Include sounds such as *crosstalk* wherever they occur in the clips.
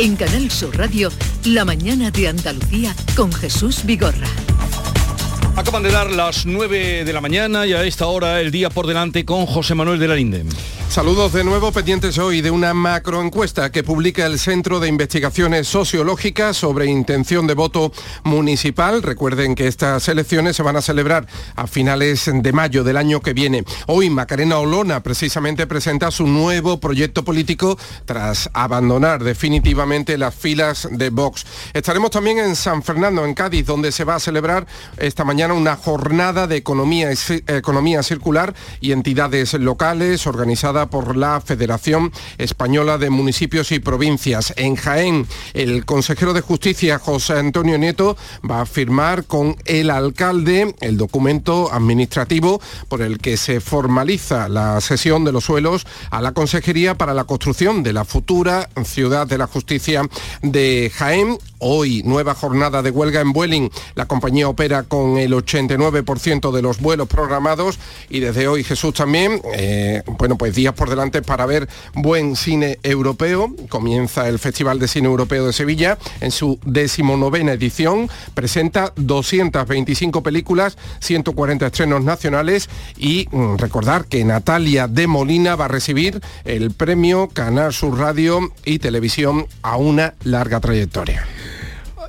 En Canal Sur Radio, La mañana de Andalucía con Jesús Vigorra. Acaban de dar las 9 de la mañana y a esta hora el día por delante con José Manuel de la Linde. Saludos de nuevo pendientes hoy de una macroencuesta que publica el Centro de Investigaciones Sociológicas sobre intención de voto municipal. Recuerden que estas elecciones se van a celebrar a finales de mayo del año que viene. Hoy Macarena Olona precisamente presenta su nuevo proyecto político tras abandonar definitivamente las filas de Vox. Estaremos también en San Fernando, en Cádiz, donde se va a celebrar esta mañana una jornada de economía, economía circular y entidades locales por la Federación Española de Municipios y Provincias. En Jaén, el consejero de Justicia, José Antonio Nieto, va a firmar con el alcalde el documento administrativo por el que se formaliza la cesión de los suelos a la Consejería para la construcción de la futura Ciudad de la Justicia de Jaén. Hoy, nueva jornada de huelga en Vueling. La compañía opera con el 89% de los vuelos programados y desde hoy Jesús también, eh, bueno, pues por delante para ver buen cine europeo. Comienza el Festival de Cine Europeo de Sevilla en su decimonovena edición. Presenta 225 películas, 140 estrenos nacionales y mm, recordar que Natalia de Molina va a recibir el premio Canal Sur Radio y Televisión a una larga trayectoria.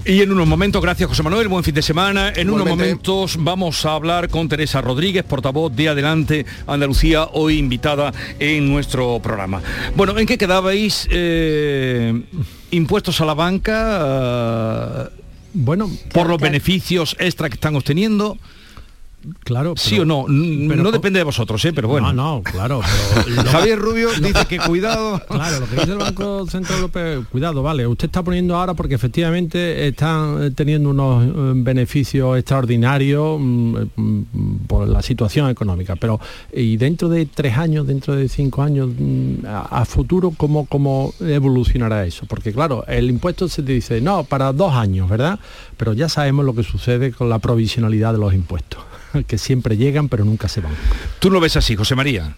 Y en unos momentos, gracias José Manuel, buen fin de semana. En unos momentos vamos a hablar con Teresa Rodríguez, portavoz de Adelante Andalucía, hoy invitada en nuestro programa. Bueno, ¿en qué quedabais? Eh, impuestos a la banca, bueno, por los beneficios extra que están obteniendo. Claro. sí o no. no depende de vosotros, ¿eh? pero bueno. No, no, claro. *laughs* Javier Rubio dice que cuidado. *laughs* Claro, lo que dice el Banco Central Europeo, cuidado, vale. Usted está poniendo ahora porque efectivamente están teniendo unos eh, beneficios extraordinarios mm, mm, por la situación económica. Pero, y dentro de tres años, dentro de cinco años, mm, a, futuro, ¿cómo, ¿cómo evolucionará eso? Porque claro, el impuesto se te dice, no, para dos años, ¿verdad? Pero ya sabemos lo que sucede con la provisionalidad de los impuestos. *laughs* que siempre llegan pero nunca se van. ¿Tú lo ves así, José María?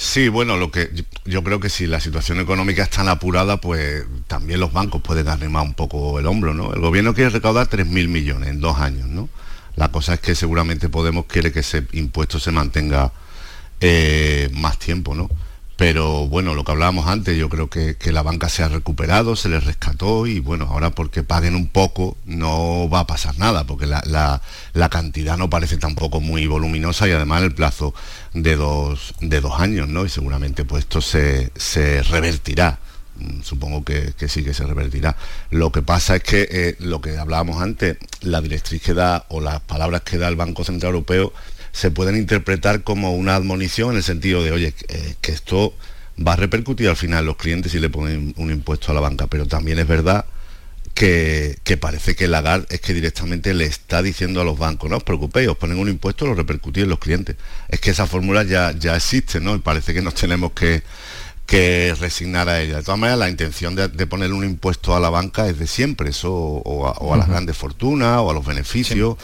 Sí, bueno, lo que yo creo que si la situación económica es tan apurada, pues también los bancos pueden arrimar un poco el hombro, ¿no? El gobierno quiere recaudar 3.000 millones en dos años, ¿no? La cosa es que seguramente Podemos quiere que ese impuesto se mantenga eh, más tiempo, ¿no? Pero bueno, lo que hablábamos antes, yo creo que, la banca se ha recuperado, se les rescató y bueno, ahora porque paguen un poco no va a pasar nada, porque la, cantidad no parece tampoco muy voluminosa y además el plazo de dos, de dos años, ¿no? Y seguramente pues esto se, revertirá mm, supongo que, sí que se revertirá. Lo que pasa es que eh, lo que hablábamos antes, la directriz que da o las palabras que da el Banco Central Europeo se pueden interpretar como una admonición en el sentido de, oye, eh, que esto va a repercutir al final los clientes si le ponen un impuesto a la banca, pero también es verdad que, parece que Lagarde es que directamente le está diciendo a los bancos, no os preocupéis, os ponen un impuesto, lo repercutís en los clientes. Es que esa fórmula ya, ya existe, ¿no? Y parece que nos tenemos que, que resignar a ella. De todas maneras, la intención de, poner un impuesto a la banca es de siempre, eso, o, a, las grandes fortunas, o a los beneficios.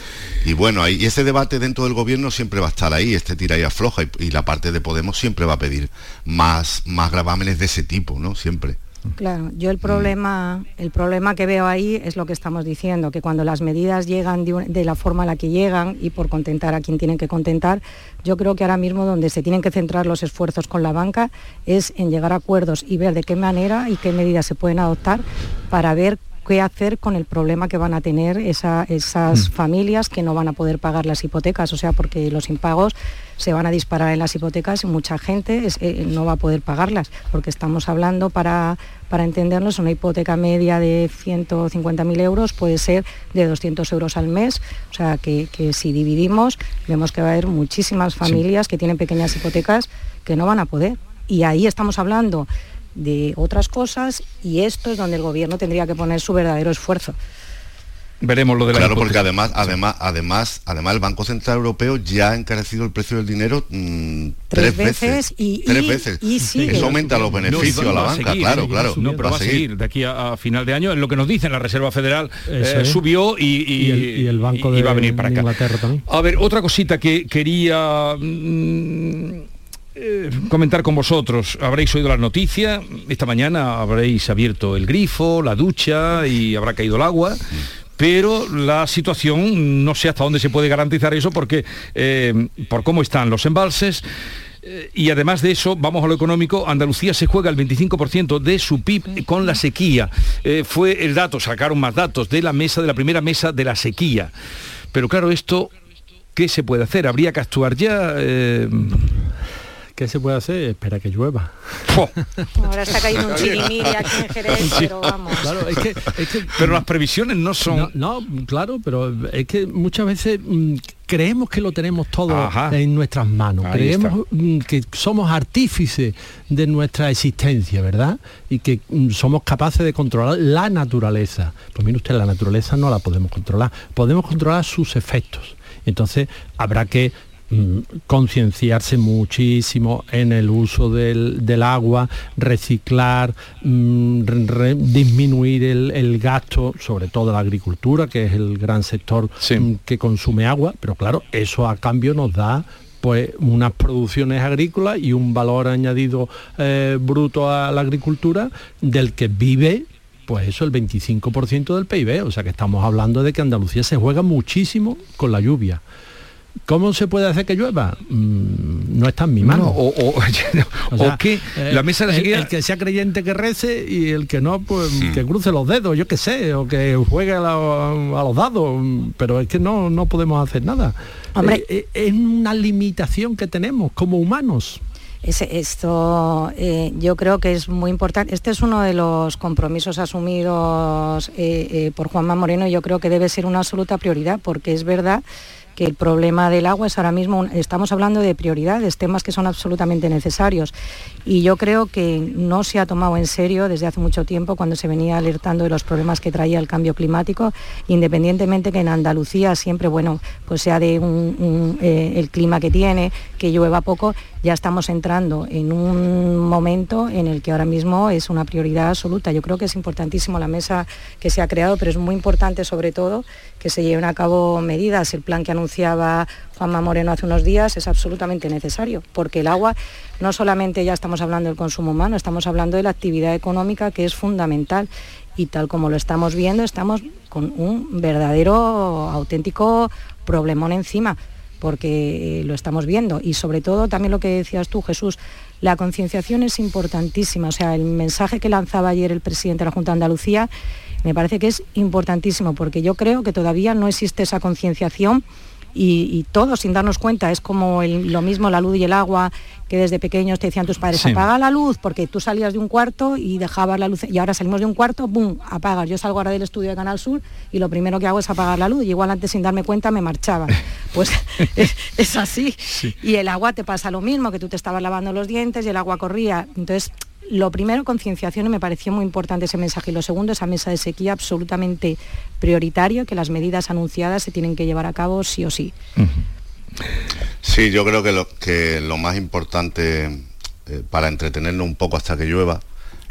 Y bueno, ahí, ese debate dentro del gobierno siempre va a estar ahí, este tira y afloja, y, la parte de Podemos siempre va a pedir más, más gravámenes de ese tipo, ¿no? Siempre. Claro, yo el problema, el problema que veo ahí es lo que estamos diciendo, que cuando las medidas llegan de, la forma a la que llegan y por contentar a quien tienen que contentar, yo creo que ahora mismo donde se tienen que centrar los esfuerzos con la banca es en llegar a acuerdos y ver de qué manera y qué medidas se pueden adoptar para ver qué hacer con el problema que van a tener esas mm. familias que no van a poder pagar las hipotecas, o sea, porque los impagos se van a disparar en las hipotecas y mucha gente eh, no va a poder pagarlas, porque estamos hablando, para, para entendernos, una hipoteca media de 150.000 euros puede ser de 200 euros al mes, o sea, que, si dividimos, vemos que va a haber muchísimas familias que tienen pequeñas hipotecas que no van a poder. Y ahí estamos hablando de otras cosas y esto es donde el gobierno tendría que poner su verdadero esfuerzo. Veremos lo de la Claro, porque además, además, además, además el Banco Central Europeo ya ha encarecido el precio del dinero mm, tres, veces, y, tres veces. Eso aumenta los beneficios a la banca, claro, claro. No, pero va a seguir de aquí a, final de año. En lo que nos dicen la Reserva Federal eh, subió y, el, banco de, va a venir para acá. Inglaterra también. A ver, otra cosita que quería mm, eh, comentar con vosotros. Habréis oído las noticias, esta mañana habréis abierto el grifo, la ducha y habrá caído el agua. Pero la situación, no sé hasta dónde se puede garantizar eso porque eh, por cómo están los embalses, eh, y además de eso, vamos a lo económico, Andalucía se juega el 25% de su PIB con la sequía. fue el dato, sacaron más datos de la mesa, de la primera mesa de la sequía. Pero claro, esto, ¿qué se puede hacer? ¿Habría que actuar ya? ¿Qué se puede hacer? Espera que llueva. Ahora está cayendo un chirimiri aquí en Jerez, pero vamos. pero las previsiones no son... No, claro, pero es que muchas veces mm, creemos que lo tenemos todo en nuestras manos. creemos mm, que somos artífices de nuestra existencia, ¿verdad? Y que mm, somos capaces de controlar la naturaleza. Pues mire usted, la naturaleza no la podemos controlar. Podemos controlar sus efectos. Entonces habrá que concienciarse muchísimo en el uso del, agua, reciclar, mm, disminuir el, gasto, sobre todo la agricultura, que es el gran sector mm, que consume agua, pero claro, eso a cambio nos da pues unas producciones agrícolas y un valor añadido eh, bruto a la agricultura del que vive pues eso, el 25% del PIB. O sea que estamos hablando de que Andalucía se juega muchísimo con la lluvia. ¿Cómo se puede hacer que llueva? Mm, no está en mi mano. *laughs* o, que eh, la mesa de el, que sea creyente que rece y el que no, pues que cruce los dedos, yo qué sé, o que juegue a, los dados, pero es que no, no podemos hacer nada. Hombre, eh, eh, es una limitación que tenemos como humanos. esto yo creo que es muy importante. Este es uno de los compromisos asumidos por Juanma Moreno y yo creo que debe ser una absoluta prioridad porque es verdad que el problema del agua es ahora mismo, estamos hablando de prioridades, temas que son absolutamente necesarios. Y yo creo que no se ha tomado en serio desde hace mucho tiempo cuando se venía alertando de los problemas que traía el cambio climático, independientemente que en Andalucía siempre, bueno, pues sea de eh, el clima que tiene, que llueva poco, ya estamos entrando en un momento en el que ahora mismo es una prioridad absoluta. Yo creo que es importantísimo la mesa que se ha creado, pero es muy importante sobre todo que se lleven a cabo medidas. El plan que anunciaba Juanma Moreno hace unos días es absolutamente necesario, porque el agua no solamente ya estamos hablando del consumo humano, estamos hablando de la actividad económica que es fundamental y tal como lo estamos viendo, estamos con un verdadero, auténtico problemón encima porque lo estamos viendo. Y sobre todo también lo que decías tú, Jesús, la concienciación es importantísima. O sea, el mensaje que lanzaba ayer el presidente de la Junta de Andalucía me parece que es importantísimo, porque yo creo que todavía no existe esa concienciación y, todos sin darnos cuenta, es como lo mismo la luz y el agua, que desde pequeños te decían tus padres, apaga la luz, porque tú salías de un cuarto y dejabas la luz, y ahora salimos de un cuarto, ¡bum!, apagas. Yo salgo ahora del estudio de Canal Sur y lo primero que hago es apagar la luz, y igual antes sin darme cuenta me marchaba. *laughs* Pues *laughs* es, así. Y el agua te pasa lo mismo, que tú te estabas lavando los dientes y el agua corría. Entonces, lo primero, concienciación, y me pareció muy importante ese mensaje. Y lo segundo, esa mesa de sequía absolutamente prioritario, que las medidas anunciadas se tienen que llevar a cabo sí o sí. Sí, yo creo que lo, que lo más importante eh, para entretenernos un poco hasta que llueva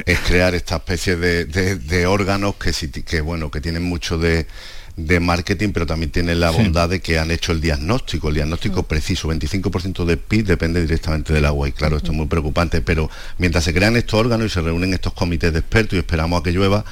es crear esta especie de, órganos que, que, bueno, que tienen mucho de de marketing, pero también tienen la bondad de que han hecho el diagnóstico, el diagnóstico mm. preciso. 25% de PIB depende directamente del agua y claro, esto es muy preocupante, pero mientras se crean estos órganos y se reúnen estos comités de expertos y esperamos a que llueva,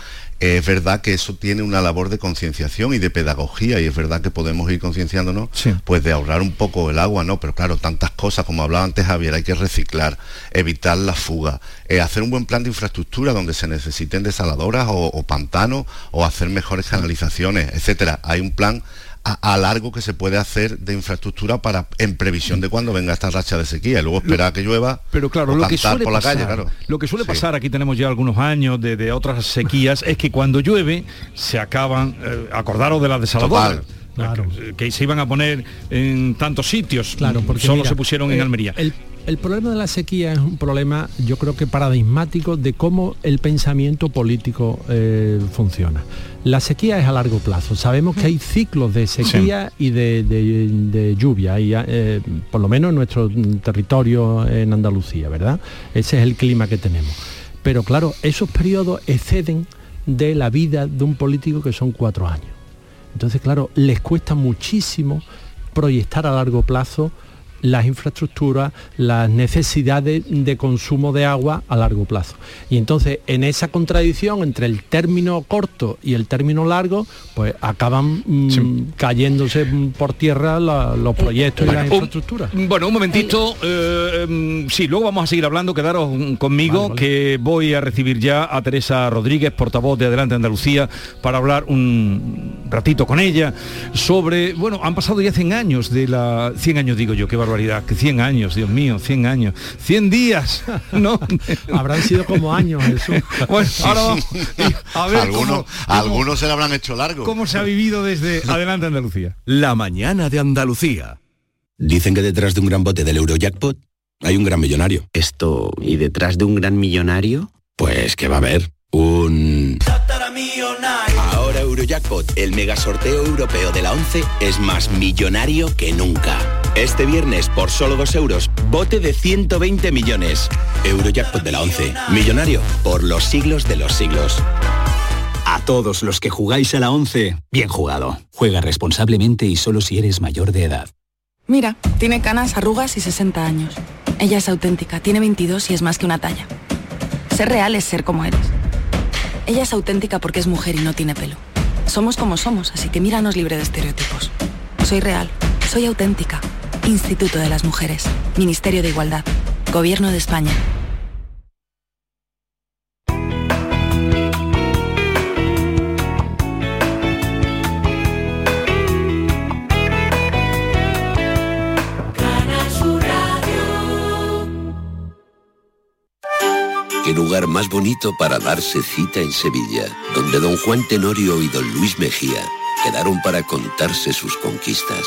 es verdad que eso tiene una labor de concienciación y de pedagogía y es verdad que podemos ir concienciándonos pues de ahorrar un poco el agua, ¿no? Pero claro, tantas cosas, como hablaba antes Javier, hay que reciclar, evitar la fuga, eh, hacer un buen plan de infraestructura donde se necesiten desaladoras o, o pantanos o hacer mejores canalizaciones, etcétera. Hay un plan a, largo que se puede hacer de infraestructura para en previsión de cuando venga esta racha de sequía. Y luego esperar a que llueva pero claro lo que suele por pasar, la calle lo que suele pasar aquí tenemos ya algunos años de, otras sequías es que cuando llueve se acaban eh, acordaros de las desaladoras Claro. Que, se iban a poner en tantos sitios claro porque solo se pusieron en Almería. el problema de la sequía es un problema, yo creo que paradigmático de cómo el pensamiento político eh, funciona. La sequía es a largo plazo. Sabemos que hay ciclos de sequía y de, lluvia, y, eh, por lo menos en nuestro territorio en Andalucía, ¿verdad? Ese es el clima que tenemos. Pero claro, esos periodos exceden de la vida de un político que son cuatro años. Entonces, claro, les cuesta muchísimo proyectar a largo plazo las infraestructuras, las necesidades de consumo de agua a largo plazo. Y entonces en esa contradicción entre el término corto y el término largo, pues acaban mm, cayéndose por tierra los proyectos y las infraestructuras. bueno, un momentito, eh, em, sí, luego vamos a seguir hablando, quedaros conmigo, que voy a recibir ya a Teresa Rodríguez, portavoz de Adelante Andalucía, para hablar un ratito con ella sobre, bueno, han pasado ya 100 años de la... 100 años digo yo, qué barbaridad, que 100 años, Dios mío, 100 años, 100 días, *laughs* ¿no? Habrán sido como años, Jesús. *laughs* Bueno, ahora a ver algunos, algunos se lo habrán hecho largo. ¿Cómo se ha vivido desde *laughs* Adelante Andalucía? La mañana de Andalucía. Dicen que detrás de un gran bote del Eurojackpot hay un gran millonario. Esto, ¿y detrás de un gran millonario? Pues que va a haber un... Ahora Eurojackpot, el mega sorteo europeo de la 11, es más millonario que nunca. Este viernes, por solo 2 euros, bote de 120 millones. Eurojackpot de la 11, millonario por los siglos de los siglos. A todos los que jugáis a la 11, bien jugado. Juega responsablemente y solo si eres mayor de edad. Mira, tiene canas, arrugas y 60 años. Ella es auténtica, tiene 22 y es más que una talla. Ser real es ser como eres. Ella es auténtica porque es mujer y no tiene pelo. Somos como somos, así que míranos libre de estereotipos. Soy real, soy auténtica. Instituto de las Mujeres, Ministerio de Igualdad, Gobierno de España. Qué lugar más bonito para darse cita en Sevilla, donde don Juan Tenorio y don Luis Mejía quedaron para contarse sus conquistas.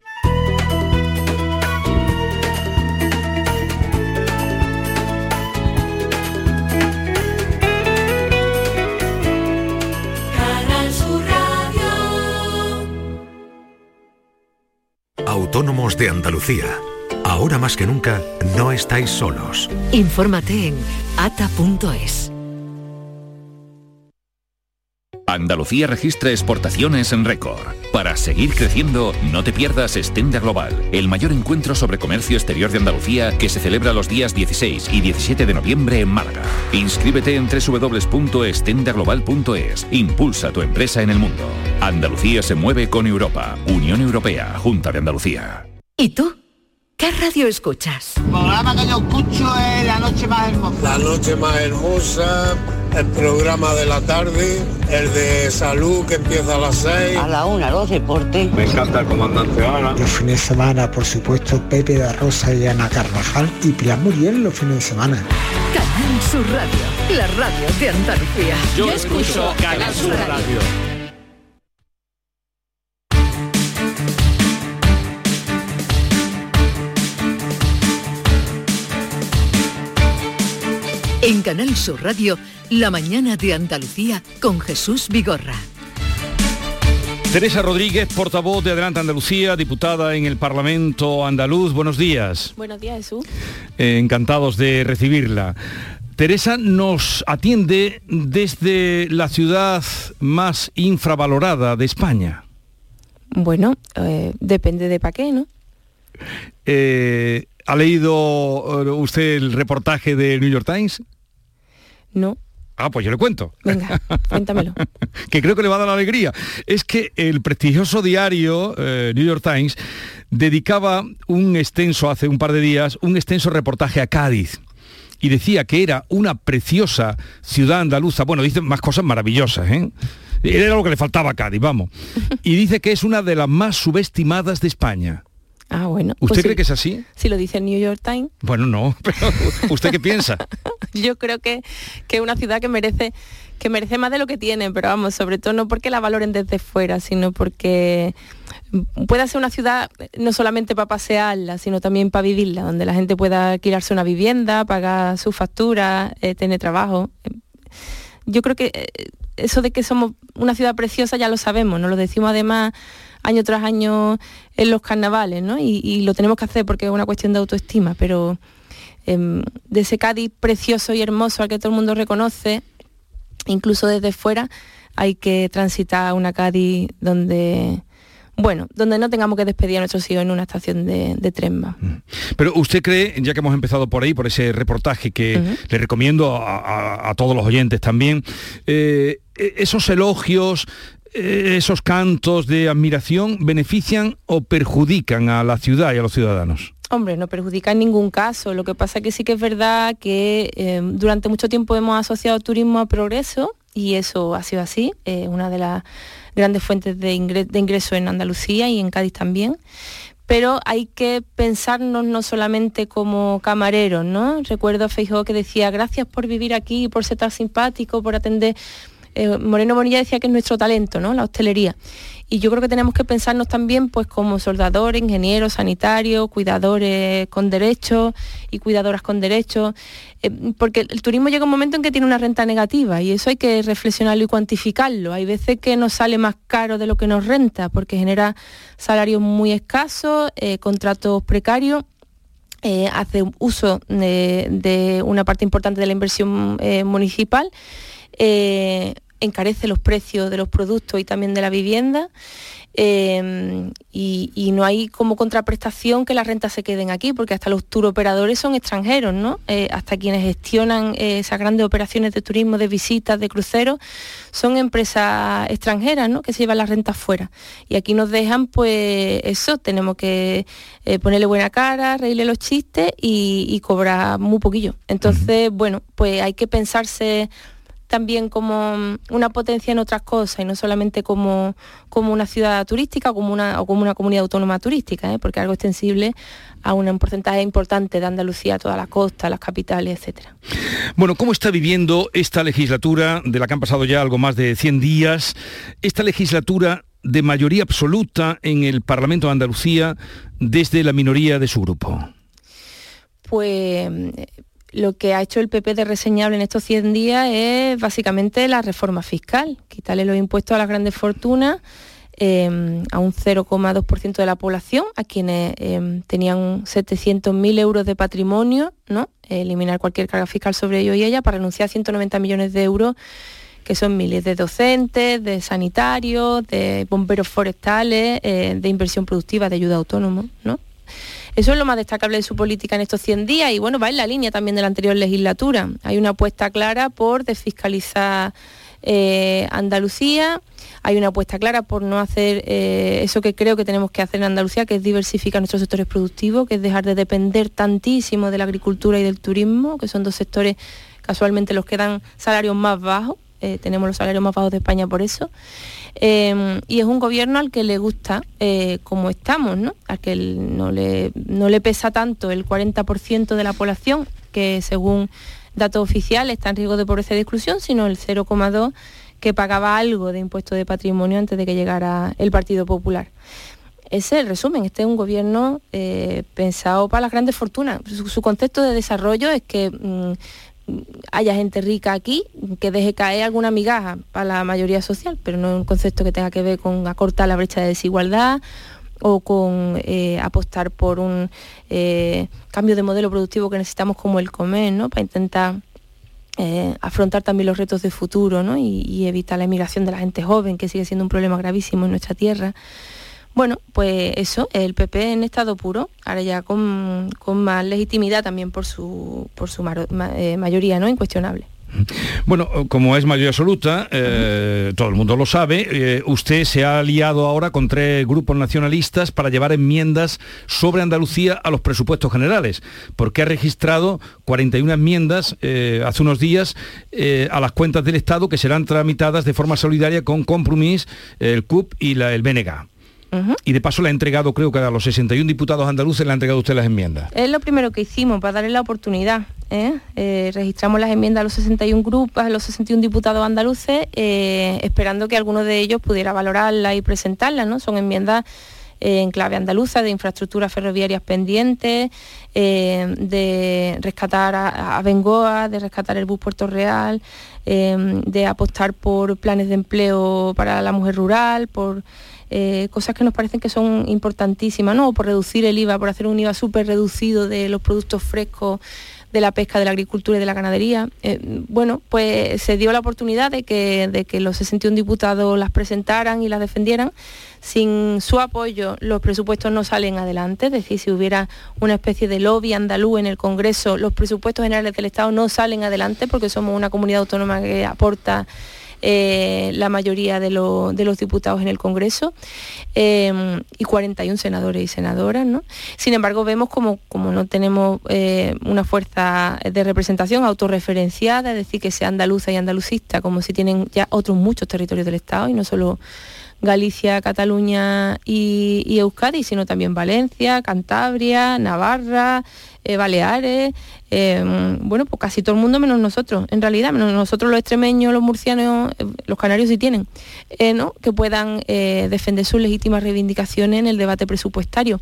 Autónomos de Andalucía. Ahora más que nunca, no estáis solos. Infórmate en ata.es. Andalucía registra exportaciones en récord. Para seguir creciendo, no te pierdas Estenda Global, el mayor encuentro sobre comercio exterior de Andalucía que se celebra los días 16 y 17 de noviembre en Málaga. Inscríbete en www.estendaglobal.es. Impulsa tu empresa en el mundo. Andalucía se mueve con Europa. Unión Europea, Junta de Andalucía. ¿Y tú? ¿Qué radio escuchas? El programa que yo escucho es La Noche Más Hermosa. La Noche Más Hermosa, el programa de la tarde, el de salud que empieza a las 6. A la una, los deportes. Me encanta el comandante Ana. Los fines de semana, por supuesto, Pepe de Rosa y Ana Carvajal y Pilar Muriel los fines de semana. Canal Sur Radio, la radio de Andalucía. Yo, escucho Canal Sur radio. En Canal Sur Radio, La mañana de Andalucía con Jesús Vigorra. Teresa Rodríguez, portavoz de Adelante Andalucía, diputada en el Parlamento andaluz. Buenos días. Buenos días, Jesús. Eh, encantados de recibirla. Teresa nos atiende desde la ciudad más infravalorada de España. Bueno, eh, depende de para qué, ¿no? Eh, ¿Ha leído usted el reportaje de New York Times? No. Ah, pues yo le cuento. Venga, cuéntamelo. *laughs* que creo que le va a dar la alegría. Es que el prestigioso diario eh, New York Times dedicaba un extenso, hace un par de días, un extenso reportaje a Cádiz y decía que era una preciosa ciudad andaluza. Bueno, dice más cosas maravillosas, ¿eh? Era lo que le faltaba a Cádiz, vamos. *laughs* Y dice que es una de las más subestimadas de España. Ah, bueno. ¿Usted pues cree sí. que es así? Si lo dice el New York Times. Bueno, no, *laughs* pero ¿usted qué piensa? *laughs* Yo creo que, es una ciudad que merece que merece más de lo que tiene, pero vamos, sobre todo no porque la valoren desde fuera, sino porque pueda ser una ciudad no solamente para pasearla, sino también para vivirla, donde la gente pueda alquilarse una vivienda, pagar sus facturas, eh, tener trabajo. Yo creo que eh, eso de que somos una ciudad preciosa ya lo sabemos, nos lo decimos además año tras año en los carnavales, ¿no? Y, y lo tenemos que hacer porque es una cuestión de autoestima, pero eh, de ese Cádiz precioso y hermoso al que todo el mundo reconoce, incluso desde fuera, hay que transitar una Cádiz donde, bueno, donde no tengamos que despedir a nuestros hijos en una estación de, de tren más. Pero usted cree, ya que hemos empezado por ahí, por ese reportaje que le recomiendo a, a- a todos los oyentes también, eh, e- esos elogios, esos cantos de admiración, ¿benefician o perjudican a la ciudad y a los ciudadanos? Hombre, no perjudica en ningún caso. Lo que pasa que sí que es verdad que eh, durante mucho tiempo hemos asociado turismo a progreso y eso ha sido así. eh, una de las grandes fuentes de, ingre- de ingreso en Andalucía y en Cádiz también. Pero hay que pensarnos no solamente como camareros, ¿no? Recuerdo a Feijóo que decía, gracias por vivir aquí, por ser tan simpático, por atender... Eh, Moreno Bonilla decía que es nuestro talento, ¿no? La hostelería. Y yo creo que tenemos que pensarnos también pues como soldadores, ingenieros, sanitarios, cuidadores con derechos y cuidadoras con derechos, eh, porque el turismo llega un momento en que tiene una renta negativa y eso hay que reflexionarlo y cuantificarlo. Hay veces que nos sale más caro de lo que nos renta porque genera salarios muy escasos, eh, contratos precarios hace uso de, una parte importante de la inversión municipal, eh, encarece los precios de los productos y también de la vivienda. eh, y, y no hay como contraprestación que las rentas se queden aquí, porque hasta los turoperadores son extranjeros, ¿no? Eh, hasta quienes gestionan eh, esas grandes operaciones de turismo, de visitas, de cruceros, son empresas extranjeras, ¿no? Que se llevan las rentas fuera. Y aquí nos dejan, pues, eso, tenemos que ponerle buena cara, reírle los chistes y, y cobrar muy poquillo. Entonces, bueno, pues hay que pensarse también como mm, una potencia en otras cosas y no solamente como, como una ciudad turística como una, o como una comunidad autónoma turística, ¿eh? porque es algo extensible a un porcentaje importante de Andalucía, toda la costa, las capitales, etcétera. Bueno, ¿cómo está viviendo esta legislatura, de la que han pasado ya algo más de 100 días, esta legislatura de mayoría absoluta en el Parlamento de Andalucía desde la minoría de su grupo? Pues lo que ha hecho el PP de reseñable en estos 100 días es básicamente la reforma fiscal, quitarle los impuestos a las grandes fortunas eh, a un 0,2% de la población, a quienes eh, tenían 700.000 euros de patrimonio, ¿no? eliminar cualquier carga fiscal sobre ellos y ella para renunciar a 190 millones de euros que son miles de docentes, de sanitarios, de bomberos forestales, eh, de inversión productiva, de ayuda autónoma, ¿no? Eso es lo más destacable de su política en estos 100 días y bueno, va en la línea también de la anterior legislatura. Hay una apuesta clara por desfiscalizar eh, Andalucía, hay una apuesta clara por no hacer eh, eso que creo que tenemos que hacer en Andalucía, que es diversificar nuestros sectores productivos, que es dejar de depender tantísimo de la agricultura y del turismo, que son dos sectores casualmente los que dan salarios más bajos. Eh, tenemos los salarios más bajos de España por eso. Eh, y es un gobierno al que le gusta eh, como estamos, ¿no? Al que no le, no le pesa tanto el 40% de la población, que según datos oficiales está en riesgo de pobreza y de exclusión, sino el 0,2% que pagaba algo de impuesto de patrimonio antes de que llegara el Partido Popular. Ese es el resumen, este es un gobierno eh, pensado para las grandes fortunas. Su, su concepto de desarrollo es que mm, haya gente rica aquí que deje caer alguna migaja para la mayoría social, pero no es un concepto que tenga que ver con acortar la brecha de desigualdad o con eh, apostar por un eh, cambio de modelo productivo que necesitamos como el comer, ¿no? Para intentar eh, afrontar también los retos de futuro ¿no? y, y evitar la emigración de la gente joven, que sigue siendo un problema gravísimo en nuestra tierra. Bueno, pues eso, el PP en estado puro, ahora ya con, con más legitimidad también por su, por su eh, mayoría ¿no? incuestionable. Bueno, como es mayoría absoluta, eh, todo el mundo lo sabe, eh, usted se ha aliado ahora con tres grupos nacionalistas para llevar enmiendas sobre Andalucía a los presupuestos generales, porque ha registrado 41 enmiendas hace unos días a las cuentas del Estado que serán tramitadas de forma solidaria con Compromís, el CUP y la, el BNG. Y de paso le ha entregado, creo que a los 61 diputados andaluces le ha entregado usted las enmiendas. Es lo primero que hicimos para darle la oportunidad. ¿eh? Eh, registramos las enmiendas a los 61 grupos, a los 61 diputados andaluces, eh, esperando que alguno de ellos pudiera valorarlas y presentarlas. ¿no? Son enmiendas en clave andaluza, de infraestructuras ferroviarias pendientes, de rescatar a, Bengoa, de rescatar el bus Puerto Real, de apostar por planes de empleo para la mujer rural, por eh, cosas que nos parecen que son importantísimas, ¿no? por reducir el IVA, por hacer un IVA súper reducido de los productos frescos de la pesca, de la agricultura y de la ganadería. Eh, bueno, pues se dio la oportunidad de que, de que los 61 diputados las presentaran y las defendieran. Sin su apoyo los presupuestos no salen adelante, es decir, si hubiera una especie de lobby andaluz en el Congreso, los presupuestos generales del Estado no salen adelante porque somos una comunidad autónoma que aporta eh, la mayoría de, los diputados en el Congreso eh, y 41 senadores y senadoras. Sin embargo, vemos como, como no tenemos eh, una fuerza de representación autorreferenciada, es decir, que sea andaluza y andalucista, como si tienen ya otros muchos territorios del Estado y no solo Galicia, Cataluña y, Euskadi, sino también Valencia, Cantabria, Navarra, eh, Baleares, em, bueno, pues casi todo el mundo menos nosotros, en realidad, menos nosotros los extremeños, los murcianos, eh, los canarios sí tienen, eh, ¿no? que puedan defender sus legítimas reivindicaciones en el debate presupuestario.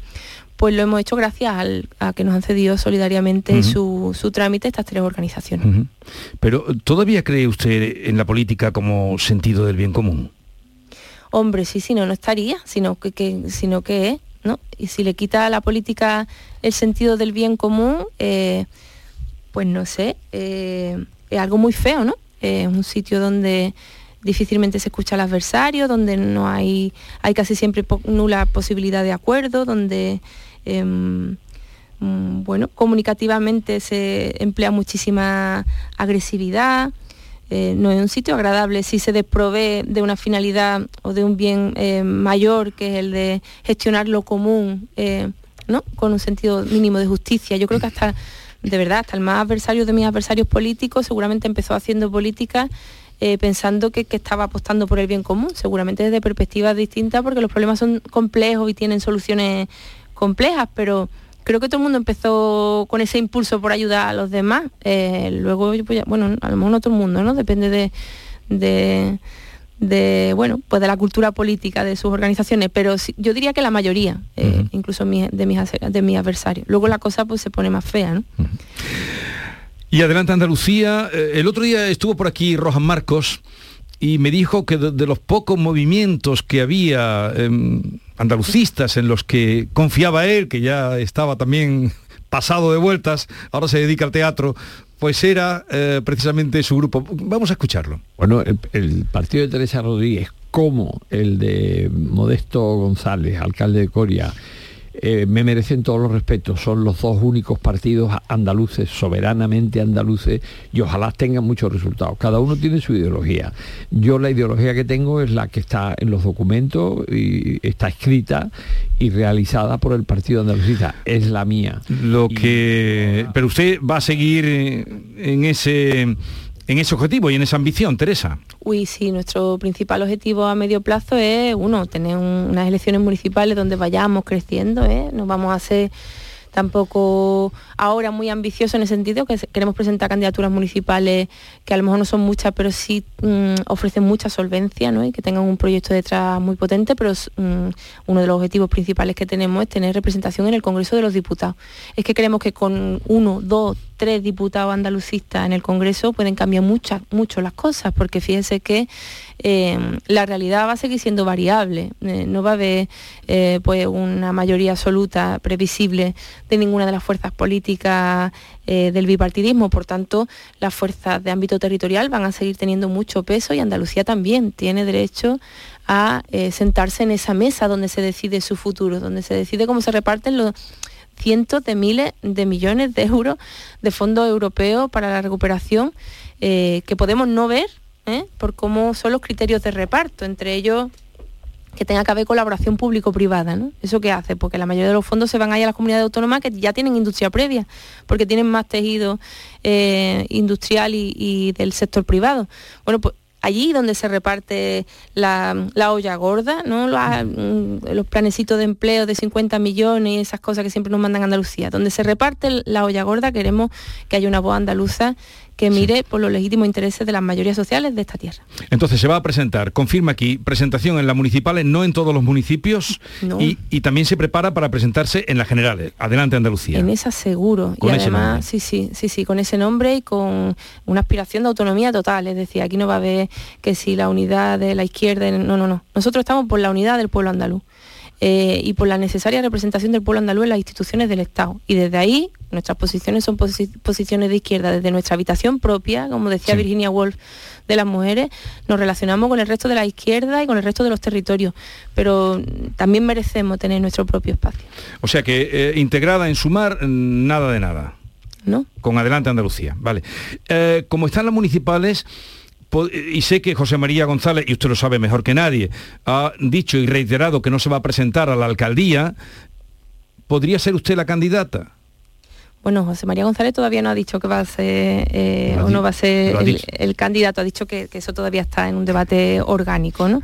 Pues lo hemos hecho gracias a que nos han cedido solidariamente su, trámite estas tres organizaciones. Pero ¿todavía cree usted en la política como sentido del bien común? hombre, sí, si no, no estaría, sino que, sino que es, Y si le quita a la política el sentido del bien común, eh, pues no sé, eh, es algo muy feo, ¿no? Es un sitio donde difícilmente se escucha al adversario, donde no hay, hay casi siempre nula posibilidad de acuerdo, donde em, mm, bueno, comunicativamente se emplea muchísima agresividad. Eh, no es un sitio agradable si se desprovee de una finalidad o de un bien eh, mayor que es el de gestionar lo común, eh, ¿no? con un sentido mínimo de justicia. Yo creo que hasta, de verdad, hasta el más adversario de mis adversarios políticos seguramente empezó haciendo política pensando que, que, estaba apostando por el bien común, seguramente desde perspectivas distintas porque los problemas son complejos y tienen soluciones complejas, pero creo que todo el mundo empezó con ese impulso por ayudar a los demás. Eh, luego, pues bueno, a lo mejor no todo el mundo, ¿no? Depende de, de, bueno, pues de la cultura política de sus organizaciones, pero yo diría que la mayoría, eh, incluso de, mis, de mis adversarios. Luego la cosa pues se pone más fea, ¿no? Y adelante Andalucía, eh, el otro día estuvo por aquí Rojas Marcos y me dijo que de, los pocos movimientos que había... Em, andalucistas en los que confiaba él, que ya estaba también *laughs* pasado de vueltas, ahora se dedica al teatro, pues era eh, precisamente su grupo. Vamos a escucharlo. Bueno, el, partido de Teresa Rodríguez, como el de Modesto González, alcalde de Coria, eh, me merecen todos los respetos. Son los dos únicos partidos andaluces, soberanamente andaluces, y ojalá tengan muchos resultados. Cada uno tiene su ideología. Yo la ideología que tengo es la que está en los documentos y está escrita y realizada por el Partido Andalucista. Es la mía. Lo que. Pero usted va a seguir en ese en ese objetivo y en esa ambición, Teresa? Uy, sí, nuestro principal objetivo a medio plazo es, uno, tener unas elecciones municipales donde vayamos creciendo, ¿eh? nos vamos a hacer tampoco ahora muy ambicioso en el sentido que queremos presentar candidaturas municipales que a lo mejor no son muchas, pero sí mm, ofrecen mucha solvencia y que tengan un proyecto detrás muy potente, pero mm, uno de los objetivos principales que tenemos es tener representación en el Congreso de los Diputados. Es que creemos que con uno, dos, tres diputados andalucistas en el Congreso pueden cambiar muchas, mucho las cosas, porque fíjense que eh, la realidad va a seguir siendo variable, eh, no va a haber eh, pues una mayoría absoluta previsible de ninguna de las fuerzas políticas del bipartidismo, por tanto las fuerzas de ámbito territorial van a seguir teniendo mucho peso y Andalucía también tiene derecho a sentarse en esa mesa donde se decide su futuro, donde se decide cómo se reparten los cientos de miles de millones de euros de fondos europeos para la recuperación eh, que podemos no ver ¿eh? por cómo son los criterios de reparto, entre ellos que tenga que haber colaboración público-privada. ¿Eso qué hace? Porque la mayoría de los fondos se van ahí a las comunidades autónomas que ya tienen industria previa, porque tienen más tejido eh, industrial y, del sector privado. Bueno, pues allí donde se reparte la, olla gorda, ¿no? Mm, los, planecitos de empleo de 50 millones y esas cosas que siempre nos mandan a Andalucía. Donde se reparte la olla gorda queremos que haya una voz andaluza que mire por los legítimos intereses de las mayorías sociales de esta tierra. Entonces se va a presentar, confirma aquí, presentación en las municipales, no en todos los municipios, y, también se prepara para presentarse en las generales. Adelante Andalucía. En esa seguro. y además, sí, sí, sí, sí, con ese nombre y con una aspiración de autonomía total. Es decir, aquí no va a haber que si la unidad de la izquierda, no, no, no. Nosotros estamos por la unidad del pueblo andaluz. Eh, y por la necesaria representación del pueblo andaluz en las instituciones del Estado. Y desde ahí nuestras posiciones son posiciones de izquierda, desde nuestra habitación propia, como decía Virginia Woolf de las mujeres, nos relacionamos con el resto de la izquierda y con el resto de los territorios, pero también merecemos tener nuestro propio espacio. O sea que eh, integrada en sumar, nada de nada. ¿No? Con Adelante Andalucía, vale. Eh, como están las municipales, y sé que José María González, y usted lo sabe mejor que nadie, ha dicho y reiterado que no se va a presentar a la alcaldía, ¿podría ser usted la candidata? Bueno, José María González todavía no ha dicho que va a ser eh, o no va a ser el, candidato, ha dicho que, eso todavía está en un debate orgánico, ¿no?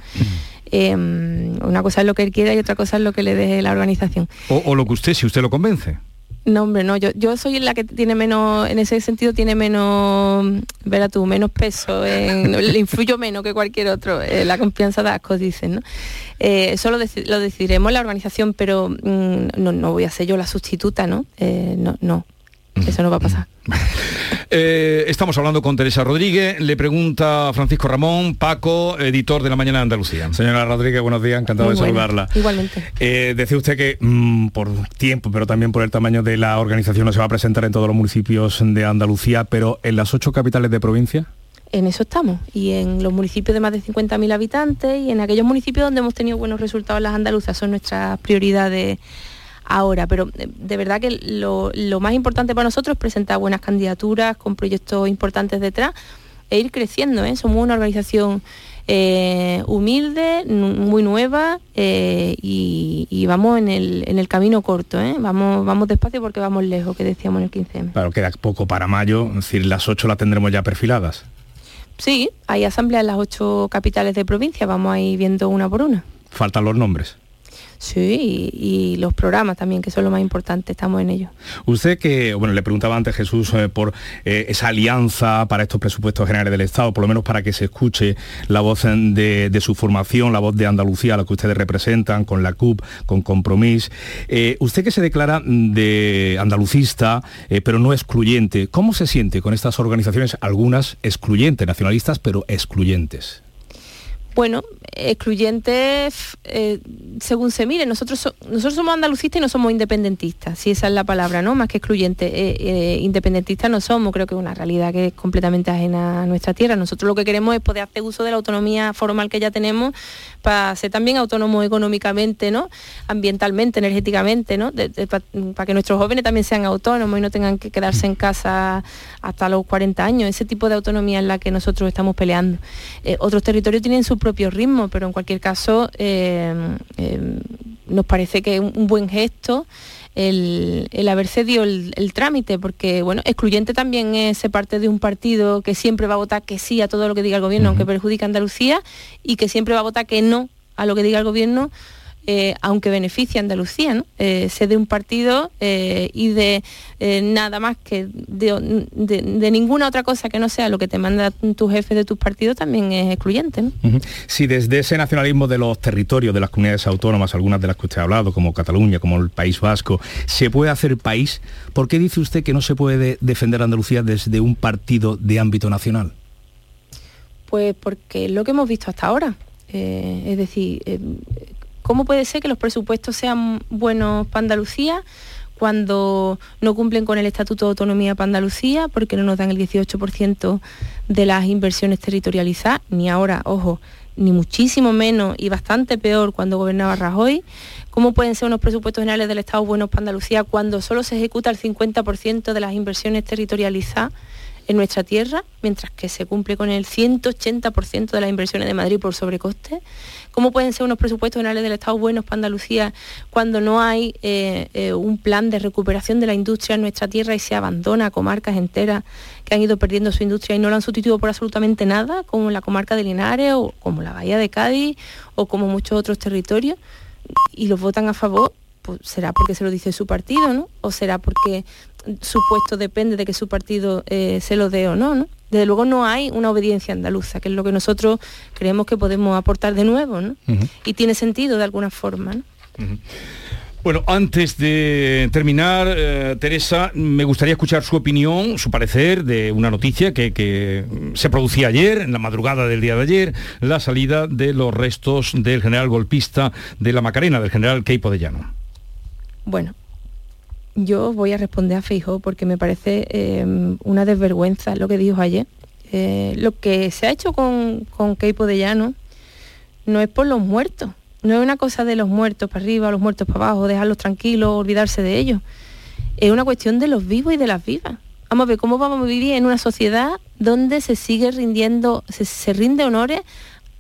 Em, una cosa es lo que él quiera y otra cosa es lo que le deje la organización. o lo que usted, si usted lo convence. No, hombre, no, yo, yo soy la que tiene menos, en ese sentido tiene menos, verá tú, menos peso, *laughs* le influyo menos que cualquier otro, eh, la confianza de asco, dicen, ¿no? Eh, eso lo, decidiremos la organización, pero mm, no, no, voy a ser yo la sustituta, ¿no? Eh, no, no, eso no va a pasar. *laughs* Eh, estamos hablando con Teresa Rodríguez, le pregunta Francisco Ramón, Paco, editor de La Mañana de Andalucía. Señora Rodríguez, buenos días, encantado de saludarla. Igualmente. Eh, decía usted que mm, por tiempo, pero también por el tamaño de la organización no se va a presentar en todos los municipios de Andalucía, pero en las ocho capitales de provincia. En eso estamos, y en los municipios de más de 50.000 habitantes y en aquellos municipios donde hemos tenido buenos resultados las andaluzas, son nuestras prioridades ahora, pero eh, de verdad que lo, más importante para nosotros es presentar buenas candidaturas con proyectos importantes detrás e ir creciendo. ¿eh? Somos una organización eh, humilde, muy nueva y, vamos en el, camino corto. Vamos, vamos despacio porque vamos lejos, que decíamos en el 15M. Claro, queda poco para mayo, es decir, las ocho las tendremos ya perfiladas. Sí, hay asamblea en las ocho capitales de provincia, vamos a ir viendo una por una. Faltan los nombres. Sí, y, los programas también, que son lo más importante, estamos en ello. Usted que, bueno, le preguntaba antes Jesús eh, por eh, esa alianza para estos presupuestos generales del Estado, por lo menos para que se escuche la voz de, su formación, la voz de Andalucía, la que ustedes representan, con la CUP, con Compromís. Eh, usted que se declara de andalucista, pero no excluyente, ¿cómo se siente con estas organizaciones, algunas excluyentes, nacionalistas, pero excluyentes? Bueno, excluyentes eh, según se mire. Nosotros, nosotros somos andalucistas y no somos independentistas, si esa es la palabra, ¿no? Más que excluyentes. Eh, eh, independentistas no somos, creo que es una realidad que es completamente ajena a nuestra tierra. Nosotros lo que queremos es poder hacer uso de la autonomía formal que ya tenemos para ser también autónomos económicamente, ¿no? Ambientalmente, energéticamente, ¿no? para que nuestros jóvenes también sean autónomos y no tengan que quedarse en casa hasta los 40 años. Ese tipo de autonomía es la que nosotros estamos peleando. Eh, otros territorios tienen su propio ritmo, pero en cualquier caso eh, eh, nos parece que es un buen gesto el, haber cedido el, trámite, porque bueno, excluyente también es ser parte de un partido que siempre va a votar que sí a todo lo que diga el gobierno, aunque perjudica a Andalucía, y que siempre va a votar que no a lo que diga el gobierno, eh, aunque beneficie a Andalucía, ¿no? Eh, de un partido eh, y de eh, nada más que de, ninguna otra cosa que no sea lo que te manda tu jefe de tus partidos también es excluyente. Si desde ese nacionalismo de los territorios de las comunidades autónomas, algunas de las que usted ha hablado, como Cataluña, como el País Vasco, se puede hacer país, ¿por qué dice usted que no se puede defender a Andalucía desde un partido de ámbito nacional? Pues porque es lo que hemos visto hasta ahora. es decir, ¿Cómo puede ser que los presupuestos sean buenos para Andalucía cuando no cumplen con el Estatuto de Autonomía para Andalucía, porque no nos dan el 18% de las inversiones territorializadas, ni ahora, ojo, ni muchísimo menos y bastante peor cuando gobernaba Rajoy. ¿Cómo pueden ser unos presupuestos generales del Estado buenos para Andalucía cuando solo se ejecuta el 50% de las inversiones territorializadas? En nuestra tierra, mientras que se cumple con el 180% de las inversiones de Madrid por sobrecoste. ¿Cómo pueden ser unos presupuestos generales del Estado buenos para Andalucía cuando no hay eh, eh, un plan de recuperación de la industria en nuestra tierra y se abandona comarcas enteras que han ido perdiendo su industria y no lo han sustituido por absolutamente nada, como la comarca de Linares o como la Bahía de Cádiz o como muchos otros territorios? Y los votan a favor pues será porque se lo dice su partido, ¿no? O será porque su puesto depende de que su partido eh, se lo dé o no, ¿no? Desde luego no hay una obediencia andaluza, que es lo que nosotros creemos que podemos aportar de nuevo, ¿no? Y tiene sentido de alguna forma, ¿no? Bueno, antes de terminar, eh, Teresa, me gustaría escuchar su opinión, su parecer de una noticia que, que, se producía ayer, en la madrugada del día de ayer, la salida de los restos del general golpista de la Macarena, del general Keipo de Llano. Bueno, yo voy a responder a Feijóo porque me parece em, una desvergüenza lo que dijo ayer. Eh, lo que se ha hecho con, con Keipo de Llano no es por los muertos, no es una cosa de los muertos para arriba, los muertos para abajo, dejarlos tranquilos, olvidarse de ellos. Es una cuestión de los vivos y de las vivas. Vamos a ver cómo vamos a vivir en una sociedad donde se sigue rindiendo, se, se rinde honores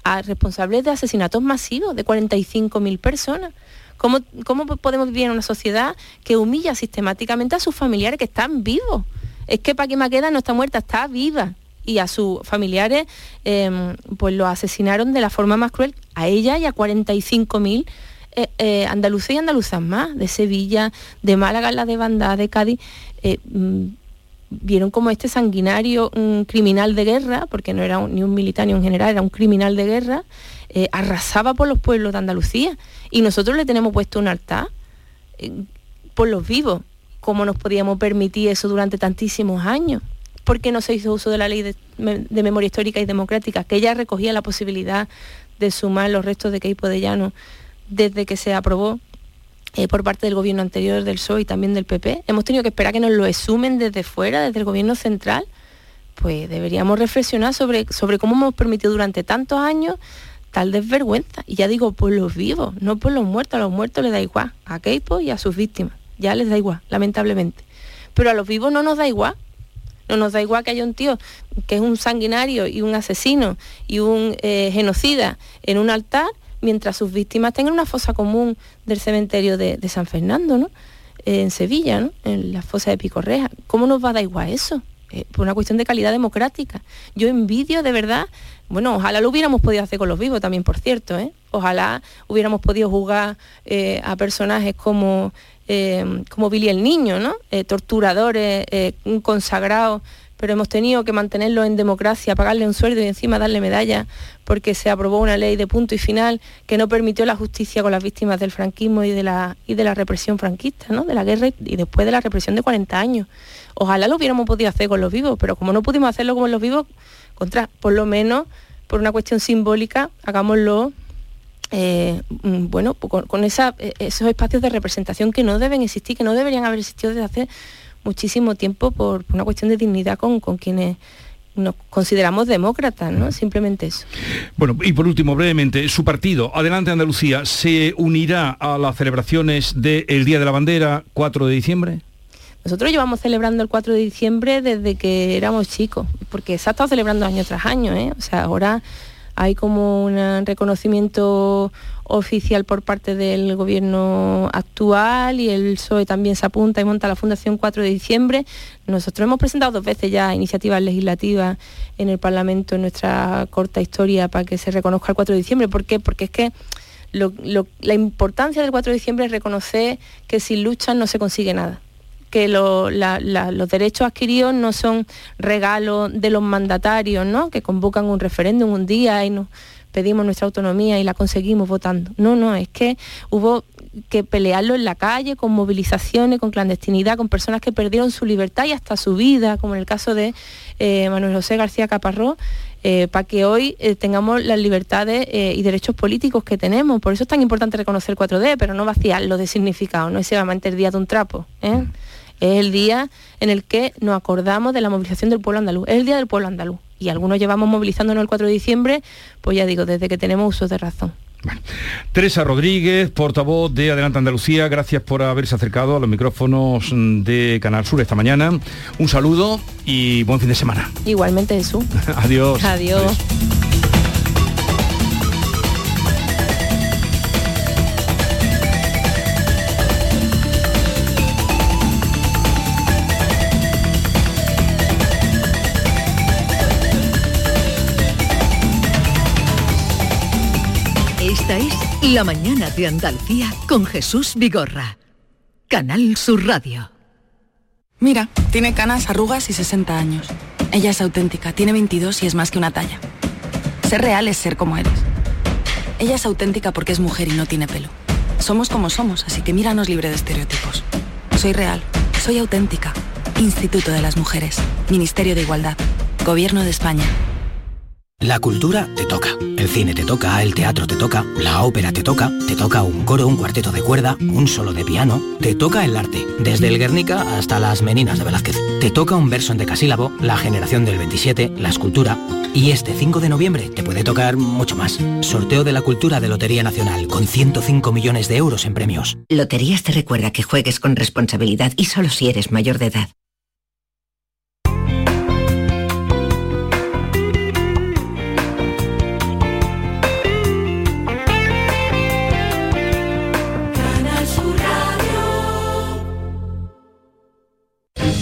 a responsables de asesinatos masivos de 45.000 personas. ¿Cómo, podemos vivir en una sociedad que humilla sistemáticamente a sus familiares que están vivos? Es que Paqui Maqueda no está muerta, está viva. Y a sus familiares em, pues lo asesinaron de la forma más cruel, a ella y a 45.000 eh, eh, andaluces y andaluzas más, de Sevilla, de Málaga, la de Banda, de Cádiz. Vieron como este sanguinario criminal de guerra, porque no era ni un militar ni un general, era un criminal de guerra, eh, arrasaba por los pueblos de Andalucía. Y nosotros le tenemos puesto un altar eh, por los vivos. ¿Cómo nos podíamos permitir eso durante tantísimos años? ¿Por qué no se hizo uso de la ley de, memoria histórica y democrática, que ya recogía la posibilidad de sumar los restos de Queipo de Llano desde que se aprobó eh, por parte del gobierno anterior del PSOE y también del PP? Hemos tenido que esperar que nos lo exhumen desde fuera, desde el gobierno central. Pues deberíamos reflexionar sobre, sobre cómo hemos permitido durante tantos años tal desvergüenza. Y ya digo, por los vivos, no por los muertos. A los muertos les da igual, a Keipo y a sus víctimas. Ya les da igual, lamentablemente. Pero a los vivos no nos da igual. No nos da igual que haya un tío que es un sanguinario y un asesino y un eh, genocida en un altar, mientras sus víctimas tengan una fosa común del cementerio de, San Fernando, ¿no? en Sevilla, ¿no? en la fosa de Picorreja. ¿Cómo nos va a dar igual eso? Eh, por una cuestión de calidad democrática. Yo envidio de verdad bueno, ojalá lo hubiéramos podido hacer con los vivos también, por cierto, ¿eh? Ojalá hubiéramos podido jugar eh, a personajes como, eh, como Billy el Niño, ¿no? torturadores, consagrados, pero hemos tenido que mantenerlo en democracia, pagarle un sueldo y encima darle medalla, porque se aprobó una ley de punto y final que no permitió la justicia con las víctimas del franquismo y de la, y de la represión franquista, ¿no? de la guerra y después de la represión de 40 años. Ojalá lo hubiéramos podido hacer con los vivos, pero como no pudimos hacerlo con los vivos, contra, por lo menos, por una cuestión simbólica, hagámoslo eh, mm, bueno, con, eh, esos espacios de representación que no deben existir, que no deberían haber existido desde hace muchísimo tiempo por, una cuestión de dignidad con, quienes nos consideramos demócratas, ¿no? Simplemente eso. Bueno, y por último, brevemente, su partido, Adelante Andalucía, ¿se unirá a las celebraciones del Día de la Bandera 4 de diciembre? Nosotros llevamos celebrando el 4 de diciembre desde que éramos chicos, porque se ha estado celebrando año tras año, ¿eh? O sea, ahora hay como un reconocimiento oficial por parte del gobierno actual y el PSOE también se apunta y monta la Fundación 4 de diciembre. Nosotros hemos presentado dos veces ya iniciativas legislativas en el Parlamento en nuestra corta historia para que se reconozca el 4 de diciembre. ¿Por qué? Porque es que la importancia del 4 de diciembre es reconocer que sin lucha no se consigue nada que los derechos adquiridos no son regalos de los mandatarios, ¿no? que convocan un referéndum un día y nos pedimos nuestra autonomía y la conseguimos votando. No, no, es que hubo que pelearlo en la calle, con movilizaciones, con clandestinidad, con personas que perdieron su libertad y hasta su vida, como en el caso de eh, Manuel José García Caparrós, eh, para que hoy eh, tengamos las libertades y derechos políticos que tenemos. Por eso es tan importante reconocer el 4D, pero no vaciarlo de significado, no es solamente el día de un trapo. Es el día en el que nos acordamos de la movilización del pueblo andaluz. Es el día del pueblo andaluz. Y algunos llevamos movilizándonos el 4 de diciembre, pues ya digo, desde que tenemos uso de razón. Teresa Rodríguez, portavoz de Adelante Andalucía, gracias por haberse acercado a los micrófonos de Canal Sur esta mañana. Un saludo y buen fin de semana. Igualmente, Jesús. *laughs* Adiós. Adiós. La Mañana de Andalucía con Jesús Vigorra. Canal Sur Radio. Mira, tiene canas, arrugas y 60 años. Ella es auténtica, tiene 22 y es más que una talla. Ser real es ser como eres. Ella es auténtica porque es mujer y no tiene pelo. Somos como somos, así que míranos libre de estereotipos. Soy real, soy auténtica. Instituto de las Mujeres, Ministerio de Igualdad, Gobierno de España. La cultura te toca, el cine te toca, el teatro te toca, la ópera te toca, te toca un coro, un cuarteto de cuerda, un solo de piano, te toca el arte, desde el Guernica hasta las Meninas de Velázquez. Te toca un verso en decasílabo, la generación del 27, la escultura, y este 5 de noviembre te puede tocar mucho más. Sorteo de la cultura de Lotería Nacional con 105 millones de euros en premios. Loterías te recuerda que juegues con responsabilidad y solo si eres mayor de edad.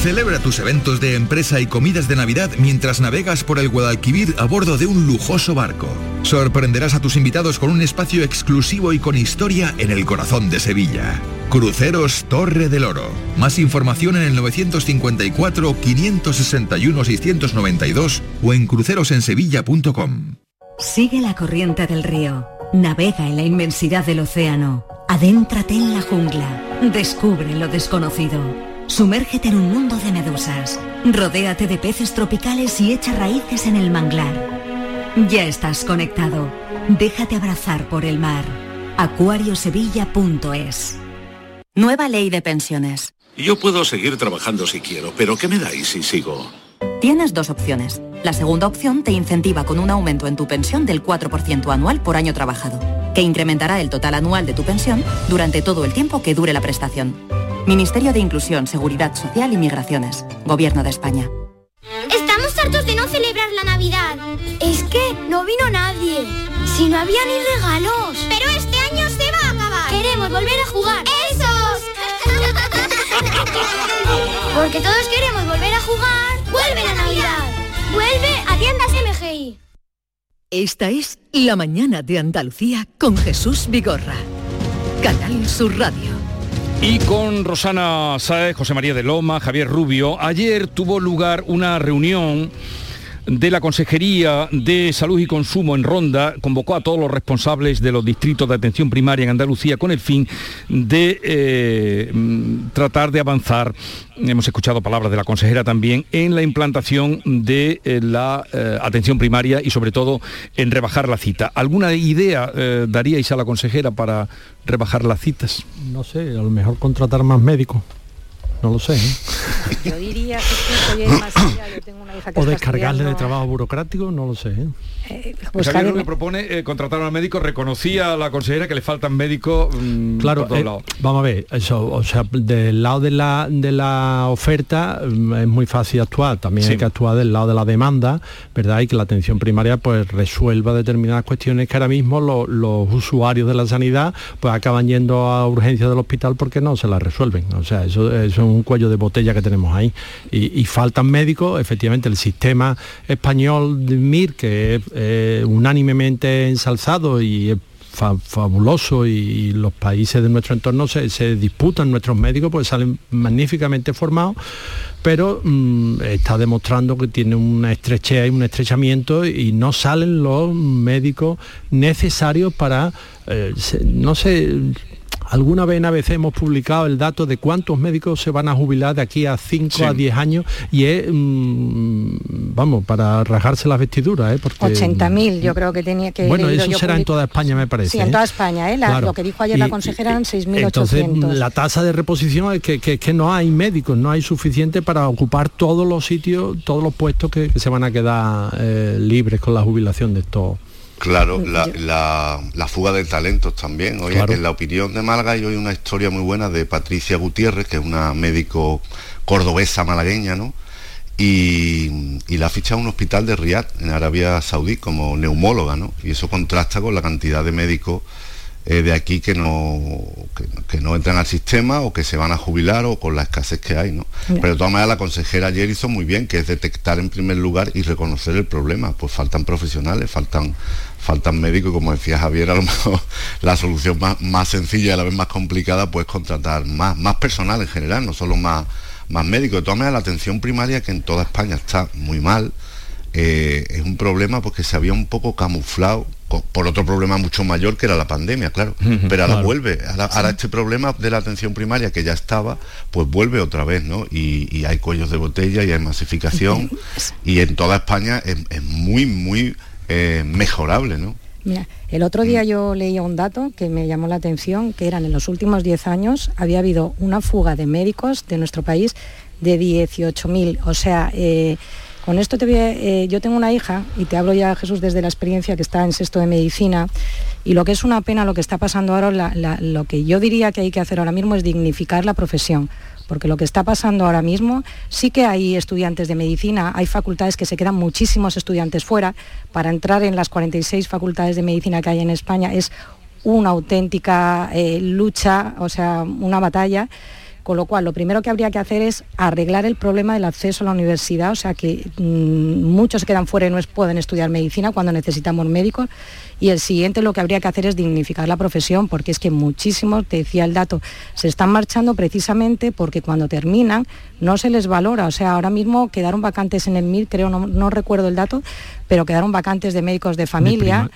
Celebra tus eventos de empresa y comidas de Navidad mientras navegas por el Guadalquivir a bordo de un lujoso barco. Sorprenderás a tus invitados con un espacio exclusivo y con historia en el corazón de Sevilla. Cruceros Torre del Oro. Más información en el 954-561-692 o en crucerosensevilla.com. Sigue la corriente del río. Navega en la inmensidad del océano. Adéntrate en la jungla. Descubre lo desconocido. Sumérgete en un mundo de medusas. Rodéate de peces tropicales y echa raíces en el manglar. Ya estás conectado. Déjate abrazar por el mar. acuariosevilla.es Nueva ley de pensiones. Yo puedo seguir trabajando si quiero, pero ¿qué me dais si sigo? Tienes dos opciones. La segunda opción te incentiva con un aumento en tu pensión del 4% anual por año trabajado, que incrementará el total anual de tu pensión durante todo el tiempo que dure la prestación. Ministerio de Inclusión, Seguridad Social y Migraciones. Gobierno de España. Estamos hartos de no celebrar la Navidad. Es que no vino nadie. Si no había ni regalos. Pero este año se va a acabar. Queremos volver a jugar. ¡Esos! *laughs* Porque todos queremos volver a jugar. ¡Vuelve la Navidad! ¡Vuelve a tiendas MGI! Esta es La Mañana de Andalucía con Jesús Vigorra. Canal Sur Radio. Y con Rosana Saez, José María de Loma, Javier Rubio, ayer tuvo lugar una reunión de la Consejería de Salud y Consumo en Ronda convocó a todos los responsables de los distritos de atención primaria en Andalucía con el fin de eh, tratar de avanzar, hemos escuchado palabras de la consejera también, en la implantación de eh, la eh, atención primaria y sobre todo en rebajar la cita. ¿Alguna idea daríais a la consejera para rebajar las citas? No sé, a lo mejor contratar más médicos no lo sé. ¿eh? Yo diría que más allá, yo tengo una hija que O descargarle de trabajo burocrático, no lo sé. ¿eh? Eh, pues Javier lo propone eh, contratar a un médico, reconocía a la consejera que le faltan médicos mm, claro, por todos Vamos a ver, eso, o sea, del lado de la, de la oferta mm, es muy fácil actuar, también hay que actuar del lado de la demanda, ¿verdad? Y que la atención primaria pues resuelva determinadas cuestiones que ahora mismo los usuarios de la sanidad pues acaban yendo a urgencias del hospital porque no se las resuelven. O sea, eso, eso es un cuello de botella que tenemos ahí. Y, faltan médicos, efectivamente el sistema español de MIR, que es unánimemente ensalzado y es fabuloso y, los países de nuestro entorno se, disputan nuestros médicos porque salen magníficamente formados, pero mm, está demostrando que tiene una estrechez y un estrechamiento y no salen los médicos necesarios para, eh, no sé, Alguna vez en ABC hemos publicado el dato de cuántos médicos se van a jubilar de aquí a 5 a 10 años y es, mm, vamos, para rajarse las vestiduras. ¿eh? Porque, 80.000 yo creo que tenía que... Bueno, eso será en toda España me parece. Sí, en ¿eh? toda España, ¿eh? lo que dijo ayer la consejera eran 6.800. Entonces la tasa de reposición es que, que, no hay médicos, no hay suficiente para ocupar todos los sitios, todos los puestos que, se van a quedar eh, libres con la jubilación de estos Claro, la, fuga de talentos también. Hoy en la opinión de Málaga hay hoy una historia muy buena de Patricia Gutiérrez, que es una médico cordobesa malagueña, ¿no? Y, la ha fichado un hospital de Riyadh, en Arabia Saudí, como neumóloga, ¿no? Y eso contrasta con la cantidad de médicos eh, de aquí que no, que, no entran al sistema o que se van a jubilar o con la escasez que hay, ¿no? Pero de todas maneras la consejera ayer hizo muy bien, que es detectar en primer lugar y reconocer el problema. Pues faltan profesionales, faltan faltan médicos como decía Javier, a lo mejor *laughs* la solución más, sencilla y a la vez más complicada pues contratar más, más personal en general, no solo más, más médicos. De todas maneras, la atención primaria, que en toda España está muy mal, eh, es un problema porque se había un poco camuflado por otro problema mucho mayor que era la pandemia, claro. Pero ahora vuelve, ahora, este problema de la atención primaria que ya estaba, pues vuelve otra vez, ¿no? Y, hay cuellos de botella y hay masificación *laughs* y en toda España es muy, muy eh, mejorable, ¿no? Mira, el otro día mm. yo leía un dato que me llamó la atención, que eran en los últimos 10 años había habido una fuga de médicos de nuestro país de 18.000. O sea, eh, con esto te voy eh, yo tengo una hija y te hablo ya, Jesús, desde la experiencia que está en sexto de medicina y lo que es una pena lo que está pasando ahora, lo que yo diría que hay que hacer ahora mismo es dignificar la profesión porque lo que está pasando ahora mismo, sí que hay estudiantes de medicina, hay facultades que se quedan muchísimos estudiantes fuera, para entrar en las 46 facultades de medicina que hay en España es una auténtica eh, lucha, o sea, una batalla. Con lo cual, lo primero que habría que hacer es arreglar el problema del acceso a la universidad, o sea que mm, muchos quedan fuera y no pueden estudiar medicina cuando necesitamos médicos y el siguiente lo que habría que hacer es dignificar la profesión, porque es que muchísimos, te decía el dato, se están marchando precisamente porque cuando terminan no se les valora. O sea, ahora mismo quedaron vacantes en el MIR, creo, no, recuerdo el dato, pero quedaron vacantes de médicos de familia.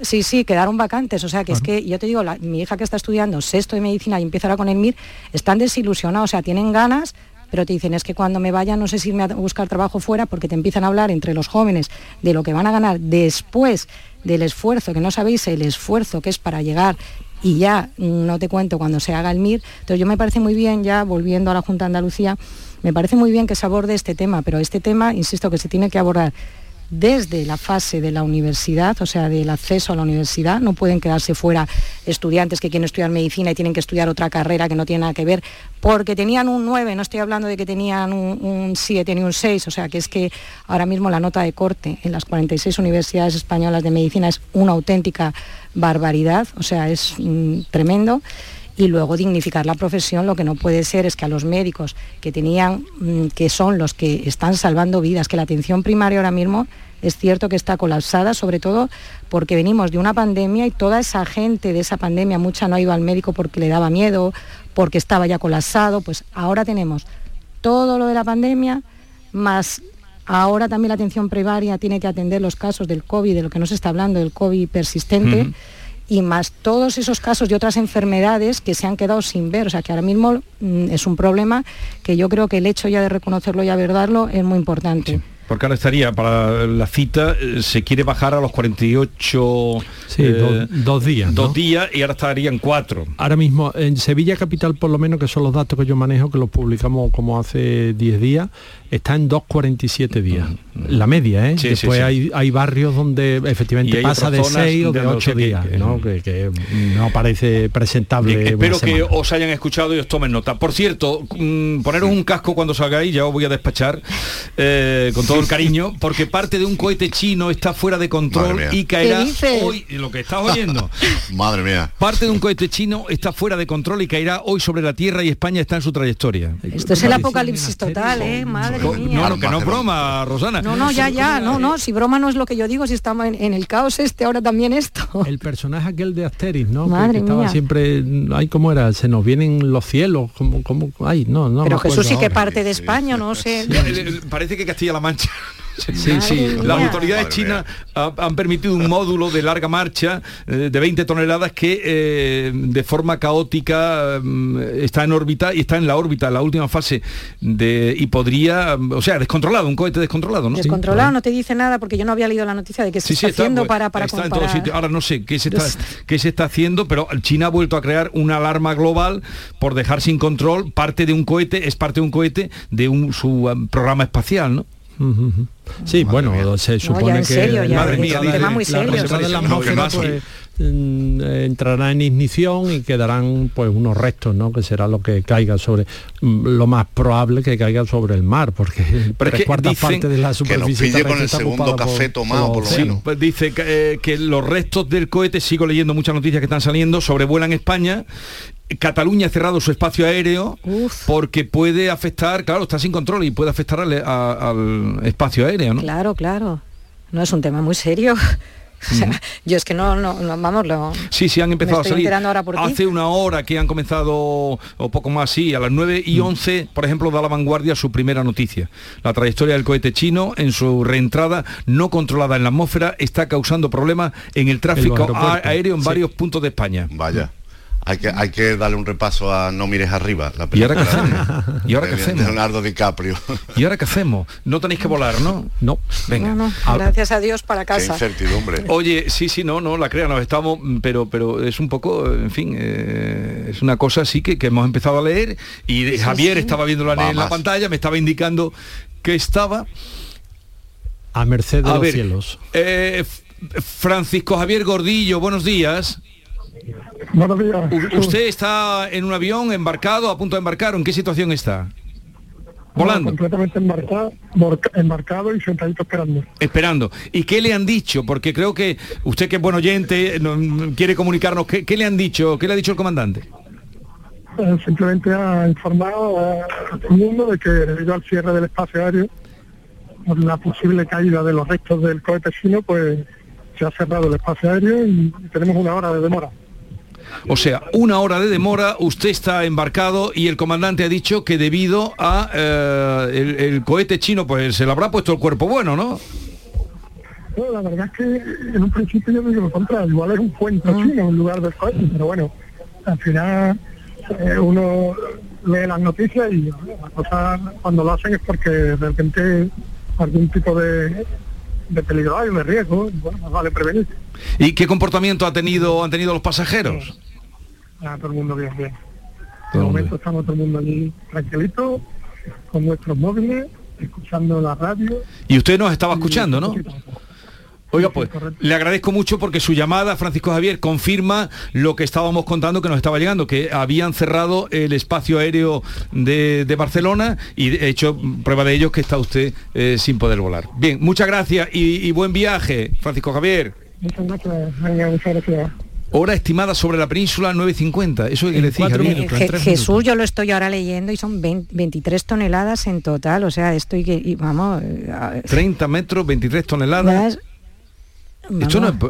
Sí, sí, quedaron vacantes. O sea, que es que yo te digo, mi hija que está estudiando sexto de medicina y empieza ahora con el MIR, están desilusionados, o sea, tienen ganas pero te dicen es que cuando me vaya no sé si irme a buscar trabajo fuera porque te empiezan a hablar entre los jóvenes de lo que van a ganar después del esfuerzo, que no sabéis el esfuerzo que es para llegar y ya no te cuento cuando se haga el MIR. Entonces yo me parece muy bien, ya volviendo a la Junta de Andalucía, me parece muy bien que se aborde este tema, pero este tema, insisto, que se tiene que abordar desde la fase de la universidad, o sea, del acceso a la universidad. No pueden quedarse fuera estudiantes que quieren estudiar medicina y tienen que estudiar otra carrera que no tiene nada que ver, porque tenían un 9, no estoy hablando de que tenían un, 7 ni un 6, o sea, que es que ahora mismo la nota de corte en las 46 universidades españolas de medicina es una auténtica barbaridad, o sea, es mm, tremendo y luego dignificar la profesión. Lo que no puede ser es que a los médicos que tenían, mm, que son los que están salvando vidas, que la atención primaria ahora mismo es cierto que está colapsada, sobre todo porque venimos de una pandemia y toda esa gente de esa pandemia, mucha no ha ido al médico porque le daba miedo, porque estaba ya colapsado, pues ahora tenemos todo lo de la pandemia, más ahora también la atención primaria tiene que atender los casos del COVID, de lo que no se está hablando, del COVID persistente y más todos esos casos y otras enfermedades que se han quedado sin ver. O sea que ahora mismo mm, es un problema que yo creo que el hecho ya de reconocerlo y abordarlo es muy importante. Porque ahora estaría para la cita, eh, se quiere bajar a los 48 sí, eh, dos días. Dos días y ahora estarían cuatro. Ahora mismo, en Sevilla Capital por lo menos, que son los datos que yo manejo, que los publicamos como hace 10 días, está en 2,47 días. La media, ¿eh? Después Hay, barrios donde efectivamente pasa de 6 o de 8 días, que, ¿no? Que, no parece presentable. espero que os hayan escuchado y os tomen nota. Por cierto, mm, poneros un casco cuando salgáis, ya os voy a despachar eh, con todo el cariño, porque parte de un cohete chino está fuera de control y caerá hoy, lo que estás oyendo. *laughs* Madre mía. Parte de un cohete chino está fuera de control y caerá hoy sobre la Tierra y España está en su trayectoria. Esto es el apocalipsis total, ¿eh? Madre mía. No, no, que no es broma, Rosana. No, no, ya, ya, no, no, si broma no es lo que yo digo, si estamos en, el caos este, ahora también esto. *laughs* El personaje aquel de Asteris, ¿no? Madre que, estaba siempre, ay, ¿cómo era? Se nos vienen los cielos, como, como, ay, no, no. Pero Jesús sí que parte de España, no sé. *laughs* Parece que Castilla-La Mancha Sí, sí. Las autoridades chinas han permitido un módulo de larga marcha eh, de 20 toneladas que eh, de forma caótica mm, está en órbita y está en la órbita, la última fase de y podría, o sea, descontrolado, un cohete descontrolado, ¿no? Descontrolado, no te dice nada porque yo no había leído la noticia de que se está, haciendo para para está en Ahora no sé qué se está qué se está haciendo, pero China ha vuelto a crear una alarma global por dejar sin control parte de un cohete, es parte de un cohete de un su um, programa espacial, ¿no? Sí, bueno, se supone que madre mía, tema muy serio. pues, entrará en ignición y quedarán pues unos restos, ¿no? Que será lo que caiga sobre mm, lo más probable que caiga sobre el mar, porque Pero tres cuartas partes de la superficie que nos con el segundo café tomado por, lo menos. Pues dice que, eh, que los restos del cohete, sigo leyendo muchas noticias que están saliendo, sobrevuelan España Cataluña ha cerrado su espacio aéreo porque puede afectar, claro, está sin control y puede afectar al, espacio aéreo, ¿no? Claro, claro. No es un tema muy serio. *laughs* O sea, yo es que no, no, vamos, lo, Sí, sí, han empezado a salir. Hace una hora que han comenzado, o poco más, sí, a las 9 y 11, por ejemplo, da la vanguardia su primera noticia. La trayectoria del cohete chino en su reentrada no controlada en la atmósfera está causando problemas en el tráfico aéreo en varios puntos de España. Vaya. Hay que, hay que darle un repaso a No mires arriba, la ¿Y ahora qué hacemos? ¿Y ahora qué hacemos? Leonardo DiCaprio. ¿Y ahora qué hacemos? No tenéis que volar, ¿no? No. Venga. No, Gracias a Dios para casa. Qué incertidumbre. Oye, sí, sí, no, no, la crean, nos estamos, pero, pero es un poco, en fin, eh, es una cosa así que, que, hemos empezado a leer y Javier estaba viendo en la pantalla, me estaba indicando que estaba a merced de los cielos. Eh, Francisco Javier Gordillo, buenos días. Buenos días. ¿Usted está en un avión embarcado, a punto de embarcar? ¿En qué situación está? Volando. completamente embarcado, embarcado y sentadito esperando. Esperando. ¿Y qué le han dicho? Porque creo que usted que es buen oyente, quiere comunicarnos, ¿qué, le han dicho? ¿Qué le ha dicho el comandante? Eh, simplemente ha informado a, todo el mundo de que debido al cierre del espacio aéreo, por la posible caída de los restos del cohete chino, pues se ha cerrado el espacio aéreo y tenemos una hora de demora. O sea, una hora de demora, usted está embarcado y el comandante ha dicho que debido a eh, el, cohete chino, pues se le habrá puesto el cuerpo bueno, ¿no? No, la verdad es que en un principio yo me digo contrario, igual es un cuento ah. chino en lugar del cohete, pero bueno, al final eh, uno lee las noticias y las cosas cuando lo hacen es porque de repente algún tipo de, de peligro hay, de riesgo, bueno, más vale prevenir. ¿Y qué comportamiento ha tenido, han tenido los pasajeros? Ah, todo el mundo bien, bien. De momento estamos todo el mundo allí tranquilito, con nuestros móviles, escuchando la radio. Y usted nos estaba escuchando, ¿no? Oiga, pues le agradezco mucho porque su llamada, Francisco Javier, confirma lo que estábamos contando que nos estaba llegando, que habían cerrado el espacio aéreo de, Barcelona y he hecho prueba de ello que está usted eh, sin poder volar. Bien, muchas gracias y, buen viaje, Francisco Javier. Muchas gracias, muchas gracias. Hora estimada sobre la península 9.50. Eso que decir, Jesús, yo lo estoy ahora leyendo y son 23 toneladas en total. O sea, estoy que, vamos... 30 eh, metros, 23 toneladas.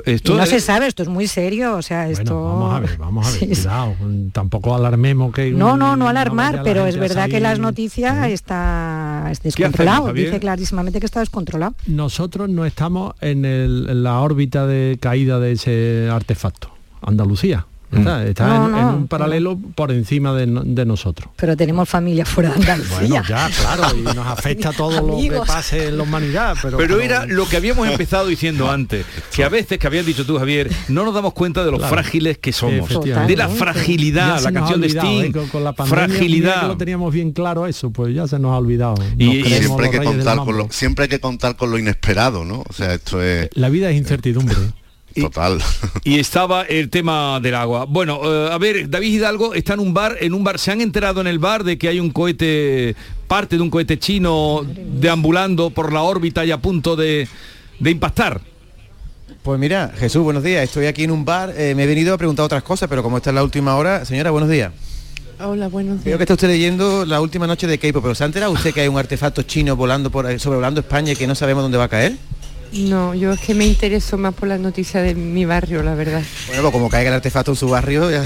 Esto no, se sabe, esto es muy serio, o sea, esto... vamos a ver, vamos a ver, *laughs* cuidado, tampoco alarmemos que... No, no, no alarmar, pero es verdad que las noticias está descontrolado, dice clarísimamente que está descontrolado. Nosotros no estamos en la órbita de caída de ese artefacto, Andalucía. Está, en, un paralelo por encima de, nosotros. Pero tenemos familia fuera de Andalucía. Bueno, ya, claro, y nos afecta todo lo que pase en la humanidad. Pero, pero era lo que habíamos *laughs* empezado diciendo antes, que a veces, que habías dicho tú, Javier, no nos damos cuenta de lo frágiles que somos. De la fragilidad, la canción de Sting. ¿eh? con, la fragilidad. lo teníamos bien claro eso, pues ya se nos ha olvidado. Y, siempre, hay que contar con lo, siempre hay que contar con lo inesperado, ¿no? O sea, esto es... La vida es incertidumbre. Total. Y estaba el tema del agua. Bueno, eh, a ver, David Hidalgo está en un bar, en un bar, ¿se han enterado en el bar de que hay un cohete, parte de un cohete chino deambulando por la órbita y a punto de, de impactar? Pues mira, Jesús, buenos días. Estoy aquí en un bar, eh, me he venido a preguntar otras cosas, pero como esta es la última hora, señora, buenos días. Hola, buenos días. Creo que está usted leyendo la última noche de K-pop, pero ¿se ha enterado usted que hay un artefacto chino volando por ahí- sobrevolando España y que no sabemos dónde va a caer? No, yo es que me intereso más por las noticias de mi barrio, la verdad. Bueno, pues como caiga el artefacto en su barrio, ya-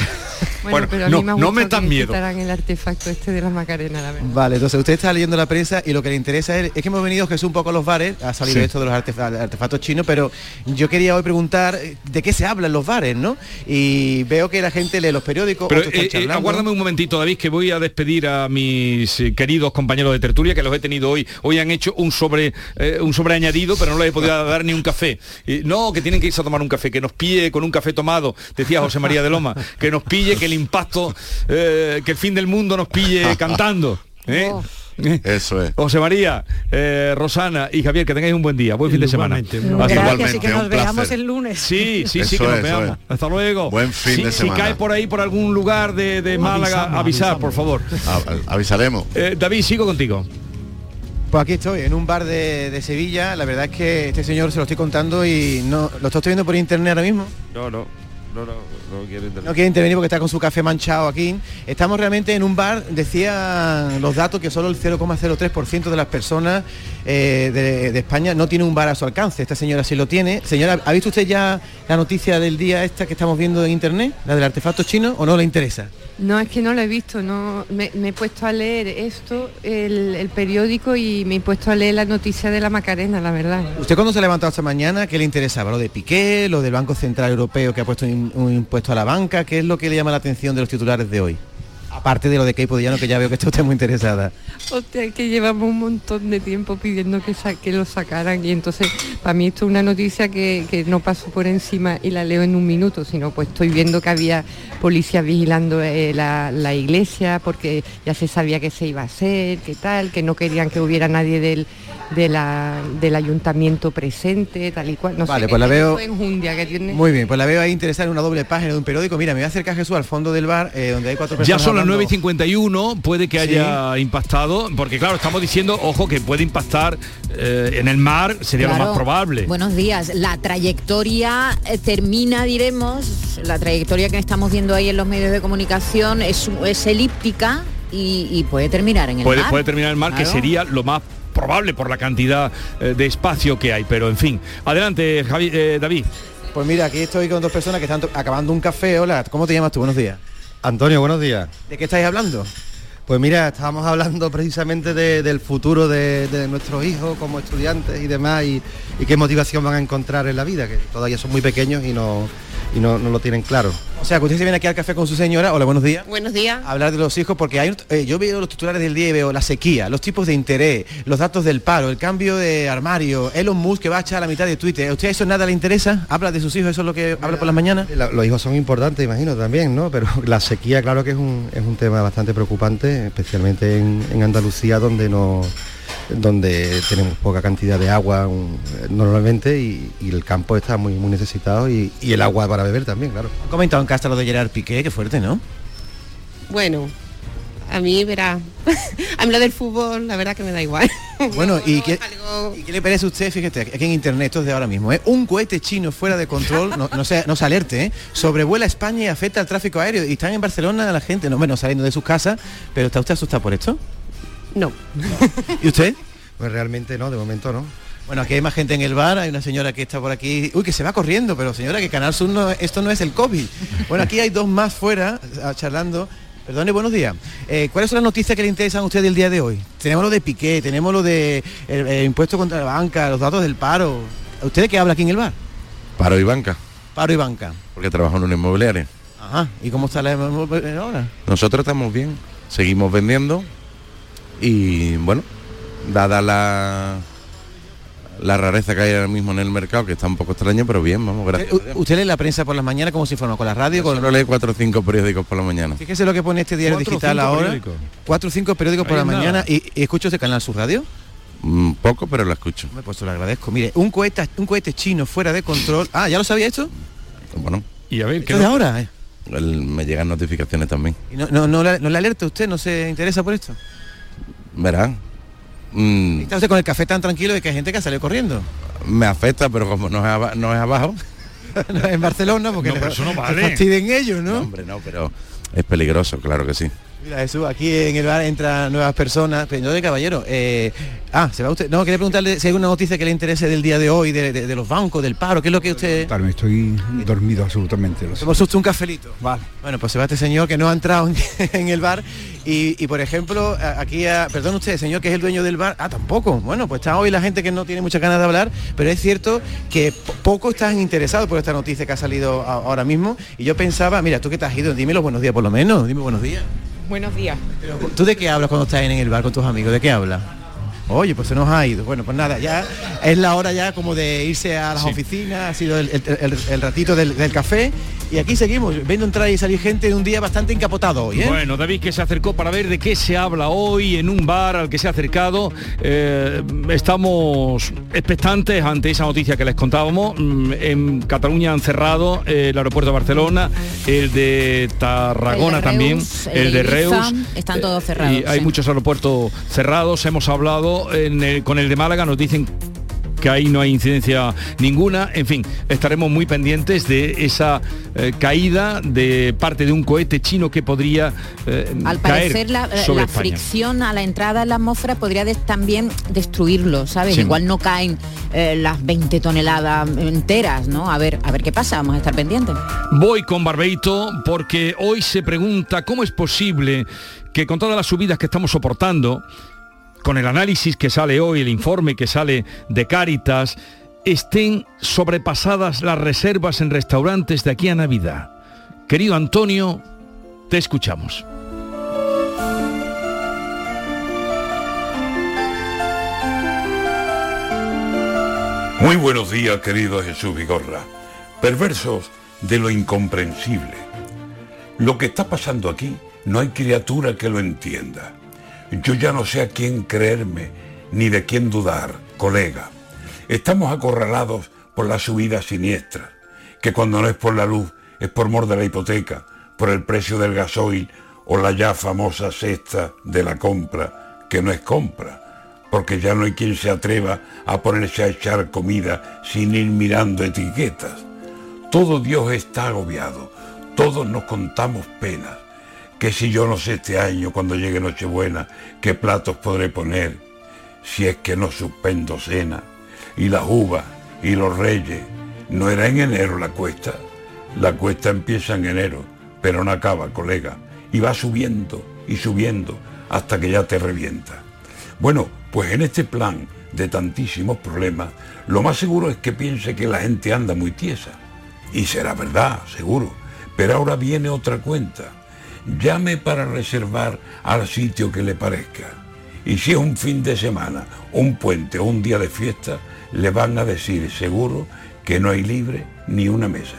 Bueno, pero a mí me que me quitaran el artefacto este de la Macarena, la verdad. Vale, entonces usted está leyendo la prensa y lo que le interesa es, es que hemos venido Jesús un poco a los bares, ha salido Sí. esto de los artefa- artefactos chinos, pero yo quería hoy preguntar eh, de qué se habla en los bares, ¿no? Y veo que la gente lee los periódicos, Pero eh, eh, aguárdame un momentito, David, que voy a despedir a mis eh, queridos compañeros de tertulia, que los he tenido hoy. Hoy han hecho un sobre eh, un sobreañadido, pero no les he podido *laughs* dar ni un café. Y, no, que tienen que irse a tomar un café, que nos pille con un café tomado, decía José María de Loma, que nos pille, que el impacto, eh, que el fin del mundo nos pille *laughs* cantando. ¿eh? Eso es. José María, eh, Rosana y Javier, que tengáis un buen día, buen fin de semana. Igualmente, que nos veamos el lunes. Sí, sí, sí, Eso que nos es, veamos. es. Hasta luego. Buen fin Si- de si, semana. cae por ahí, por algún lugar de, de Málaga, Avisamos, avisar, por favor. A- avisaremos. Eh, David, sigo contigo. Pues aquí estoy, en un bar de, de Sevilla. La verdad es que este señor se lo estoy contando y no lo estoy viendo por internet ahora mismo. No, no, no, no, no quiero intervenir. No quiere intervenir porque está con su café manchado aquí. Estamos realmente en un bar, decían los datos que solo el 0,03% de las personas eh, de, de España no tiene un bar a su alcance. Esta señora sí lo tiene. Señora, ¿ha visto usted ya la noticia del día esta que estamos viendo en internet? ¿La del artefacto chino o no le interesa? No, es que no lo he visto, no me, me he puesto a leer esto, el, el periódico y me he puesto a leer la noticia de la Macarena, la verdad. ¿Usted cuando se ha levantado esta mañana, qué le interesaba? ¿Lo de Piqué, lo del Banco Central Europeo que ha puesto un, un impuesto a la banca? ¿Qué es lo que le llama la atención de los titulares de hoy? Aparte de lo de Keipo Dillano, que ya veo que está usted muy interesada. Hostia, que llevamos un montón de tiempo pidiendo que, sa- que lo sacaran y entonces para mí esto es una noticia que, que no paso por encima y la leo en un minuto, sino pues estoy viendo que había policías vigilando eh, la, la iglesia porque ya se sabía que se iba a hacer, que tal, que no querían que hubiera nadie del, de la- del ayuntamiento presente, tal y cual. No Vale, sé, pues la es veo- que tiene. Muy bien, pues la veo ahí interesada en una doble página de un periódico. Mira, me voy a acercar Jesús al fondo del bar, eh, donde hay cuatro Ya personas. son las hablando. 9 y 51, puede que haya impactado, porque claro, estamos diciendo, ojo, que puede impactar eh, en el mar, sería lo más probable. Buenos días. La trayectoria eh, termina, diremos, la trayectoria que estamos viendo ahí en los medios de comunicación es, es elíptica y, y puede terminar en el puede, mar. puede terminar el mar, que sería lo más probable por la cantidad eh, de espacio que hay, pero en fin. Adelante, Javi- eh, David. Pues mira, aquí estoy con dos personas que están acabando un café. Hola, ¿cómo te llamas tú? Buenos días. Antonio, buenos días. ¿De qué estáis hablando? Pues mira, estábamos hablando precisamente de- del futuro de, de nuestros hijos como estudiantes y demás y, y qué motivación van a encontrar en la vida, que todavía son muy pequeños y no, y no, no lo tienen claro. O sea, que usted se viene aquí al café con su señora. Hola, buenos días. Buenos días. A hablar de los hijos porque hay, eh, yo veo los titulares del día y veo la sequía, los tipos de interés, los datos del paro, el cambio de armario, Elon Musk que va a echar la mitad de Twitter. ¿A usted eso nada le interesa? ¿Habla de sus hijos? ¿Eso es lo que habla por las mañanas? La- los hijos son importantes, imagino, también, ¿no? Pero la sequía, claro que es un, es un tema bastante preocupante, especialmente en, en Andalucía, donde no donde tenemos poca cantidad de agua un- normalmente y, y el campo está muy muy necesitado y, y el agua para beber también, claro. Han comentado en casa lo de Gerard Piqué, qué fuerte, ¿no? Bueno, a mí, verá, *laughs* a mí lo del fútbol, la verdad que me da igual. *laughs* Bueno, ¿y qué, ¿y qué le parece a usted? Fíjate, aquí en internet, esto es de ahora mismo, ¿eh? Un cohete chino fuera de control, no, no, se, no se alerte, ¿eh? Sobrevuela España y afecta al tráfico aéreo. Y están en Barcelona la gente, no menos saliendo de sus casas, pero ¿está usted asustado por esto? No. *laughs* ¿Y usted? Pues realmente no, de momento no. Bueno, aquí hay más gente en el bar, hay una señora que está por aquí, uy, que se va corriendo, pero señora, que Canal Sur no, esto no es el COVID. Bueno, aquí hay dos más fuera, charlando. Perdone, buenos días. Eh, ¿Cuáles son las noticias que le interesan a usted el día de hoy? Tenemos lo de Piqué, tenemos lo de el, el impuesto contra la banca, los datos del paro. ¿Usted de qué habla aquí en el bar? Paro y banca, Paro y banca. porque trabajo en una inmobiliaria. Ajá. ¿Y cómo está la inmobiliaria ahora? Nosotros estamos bien, seguimos vendiendo y bueno, dada la la rareza que hay ahora mismo en el mercado, que está un poco extraño, pero bien, vamos, gracias. U- ¿Usted lee la prensa por las mañanas? ¿Cómo se informa? ¿Con la radio? Con... Solo lee cuatro o cinco periódicos por la mañana. Fíjese lo que pone este diario digital ahora. periódicos. Cuatro o cinco periódicos por la nada. mañana y, y escucho este canal Sur Radio. Mm, poco, pero lo escucho. Me pues lo agradezco. Mire, un cohete, un cohete chino fuera de control. Ah, ¿ya lo sabía esto? Bueno. Y a ver, ¿qué de ahora? Eh? me llegan notificaciones también. ¿Y no, no, no, le, alerta usted? ¿No se interesa por esto? Verán. Mm. ¿Está usted con el café tan tranquilo de que hay gente que ha salido corriendo? Me afecta, pero como no es, no es abajo. *laughs* en Barcelona, porque no, eso no vale. fastiden ellos, ¿no? ¿no? Hombre, no, pero es peligroso, claro que sí. Mira Jesús, aquí en el bar entran nuevas personas. Pero de caballero, eh, ah, se va usted. No, quería preguntarle si hay una noticia que le interese del día de hoy, de, los bancos, del paro, ¿qué es lo que usted. Claro, estoy dormido absolutamente. Hemos susto un cafelito. Vale. Bueno, pues se va este señor que no ha entrado en, *laughs* el bar. Y, por ejemplo, aquí, perdón usted, señor que es el dueño del bar. Ah, tampoco. Bueno, pues está hoy la gente que no tiene muchas ganas de hablar, pero es cierto que poco están interesados por esta noticia que ha salido ahora mismo. Y yo pensaba, mira, tú que te has ido, dime los buenos días por lo menos, dime buenos días. Buenos días. ¿Tú de qué hablas cuando estás en el bar con tus amigos? ¿De qué hablas? Oye, pues se nos ha ido. Bueno, pues nada, ya es la hora ya como de irse a las oficinas, ha sido el, ratito del, café y aquí seguimos, viendo entrar y salir gente de un día bastante encapotado hoy. ¿eh? Bueno, David que se acercó para ver de qué se habla hoy en un bar al que se ha acercado. Eh, estamos expectantes ante esa noticia que les contábamos. Mm, en Cataluña han cerrado el aeropuerto de Barcelona, el de Tarragona también, el, de Reus. Están todos cerrados. Y hay muchos aeropuertos cerrados. Hemos hablado con el de Málaga nos dicen que ahí no hay incidencia ninguna. En fin, estaremos muy pendientes de esa eh, caída de parte de un cohete chino que podría eh, Al parecer la, eh, fricción a la entrada en la atmósfera podría también destruirlo, ¿sabes? Igual no caen las 20 toneladas enteras, ¿no? A ver, a ver qué pasa, vamos a estar pendientes. Voy con Barbeito porque hoy se pregunta cómo es posible que con todas las subidas que estamos soportando, con el análisis que sale hoy, el informe que sale de Cáritas, estén sobrepasadas las reservas en restaurantes de aquí a Navidad. Querido Antonio, te escuchamos. Muy buenos días, querido Jesús Vigorra. Perversos de lo incomprensible. Lo que está pasando aquí no hay criatura que lo entienda. Yo ya no sé a quién creerme ni de quién dudar, colega. Estamos acorralados por la subida siniestra, que cuando no es por la luz es por mor de la hipoteca, por el precio del gasoil o la ya famosa cesta de la compra, que no es compra, porque ya no hay quien se atreva a ponerse a echar comida sin ir mirando etiquetas. Todo Dios está agobiado, todos nos contamos penas que si yo no sé este año, cuando llegue Nochebuena, qué platos podré poner, si es que no suspendo cena, y las uvas y los reyes, ¿no era en enero la cuesta? La cuesta empieza en enero, pero no acaba, colega, y va subiendo y subiendo hasta que ya te revienta. Bueno, pues en este plan de tantísimos problemas, lo más seguro es que piense que la gente anda muy tiesa. Y será verdad, seguro. Pero ahora viene otra cuenta llame para reservar al sitio que le parezca. Y si es un fin de semana, un puente o un día de fiesta, le van a decir seguro que no hay libre ni una mesa.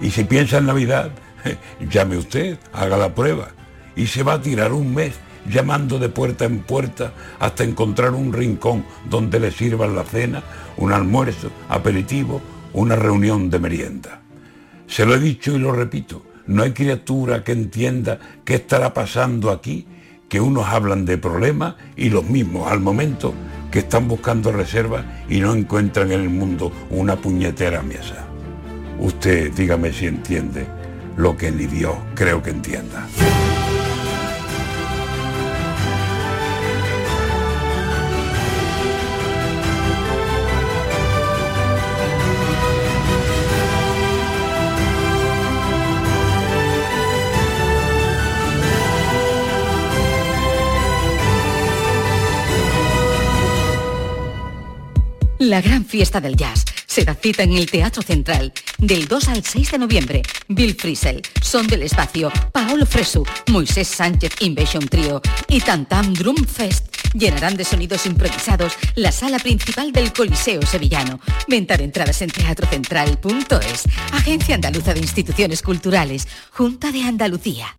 Y si piensa en Navidad, *laughs* llame usted, haga la prueba. Y se va a tirar un mes llamando de puerta en puerta hasta encontrar un rincón donde le sirvan la cena, un almuerzo, aperitivo, una reunión de merienda. Se lo he dicho y lo repito, no hay criatura que entienda qué estará pasando aquí, que unos hablan de problemas y los mismos al momento que están buscando reservas y no encuentran en el mundo una puñetera mesa. Usted dígame si entiende lo que ni Dios creo que entienda. La gran fiesta del jazz se da cita en el Teatro Central del 2 al 6 de noviembre. Bill Frisell, Son del Espacio, Paolo Fresu, Moisés Sánchez Invasion Trio y Tantam Drum Fest llenarán de sonidos improvisados la sala principal del Coliseo Sevillano. Venta de entradas en teatrocentral.es. Agencia Andaluza de Instituciones Culturales, Junta de Andalucía.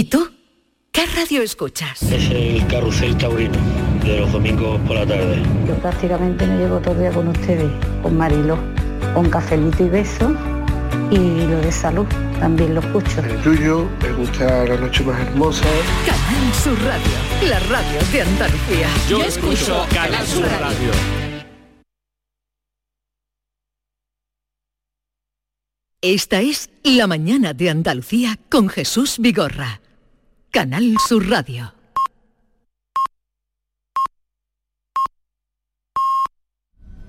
¿Y tú? ¿Qué radio escuchas? Es el carrusel taurino de los domingos por la tarde. Yo prácticamente me llevo todo el día con ustedes, con Marilo, con cafelito y beso y lo de salud también lo escucho. El tuyo, me gusta la noche más hermosa. Canal Sur Radio, la radio de Andalucía. Yo, escucho Canal Sur radio. Esta es La mañana de Andalucía con Jesús Vigorra. Canal Sur Radio.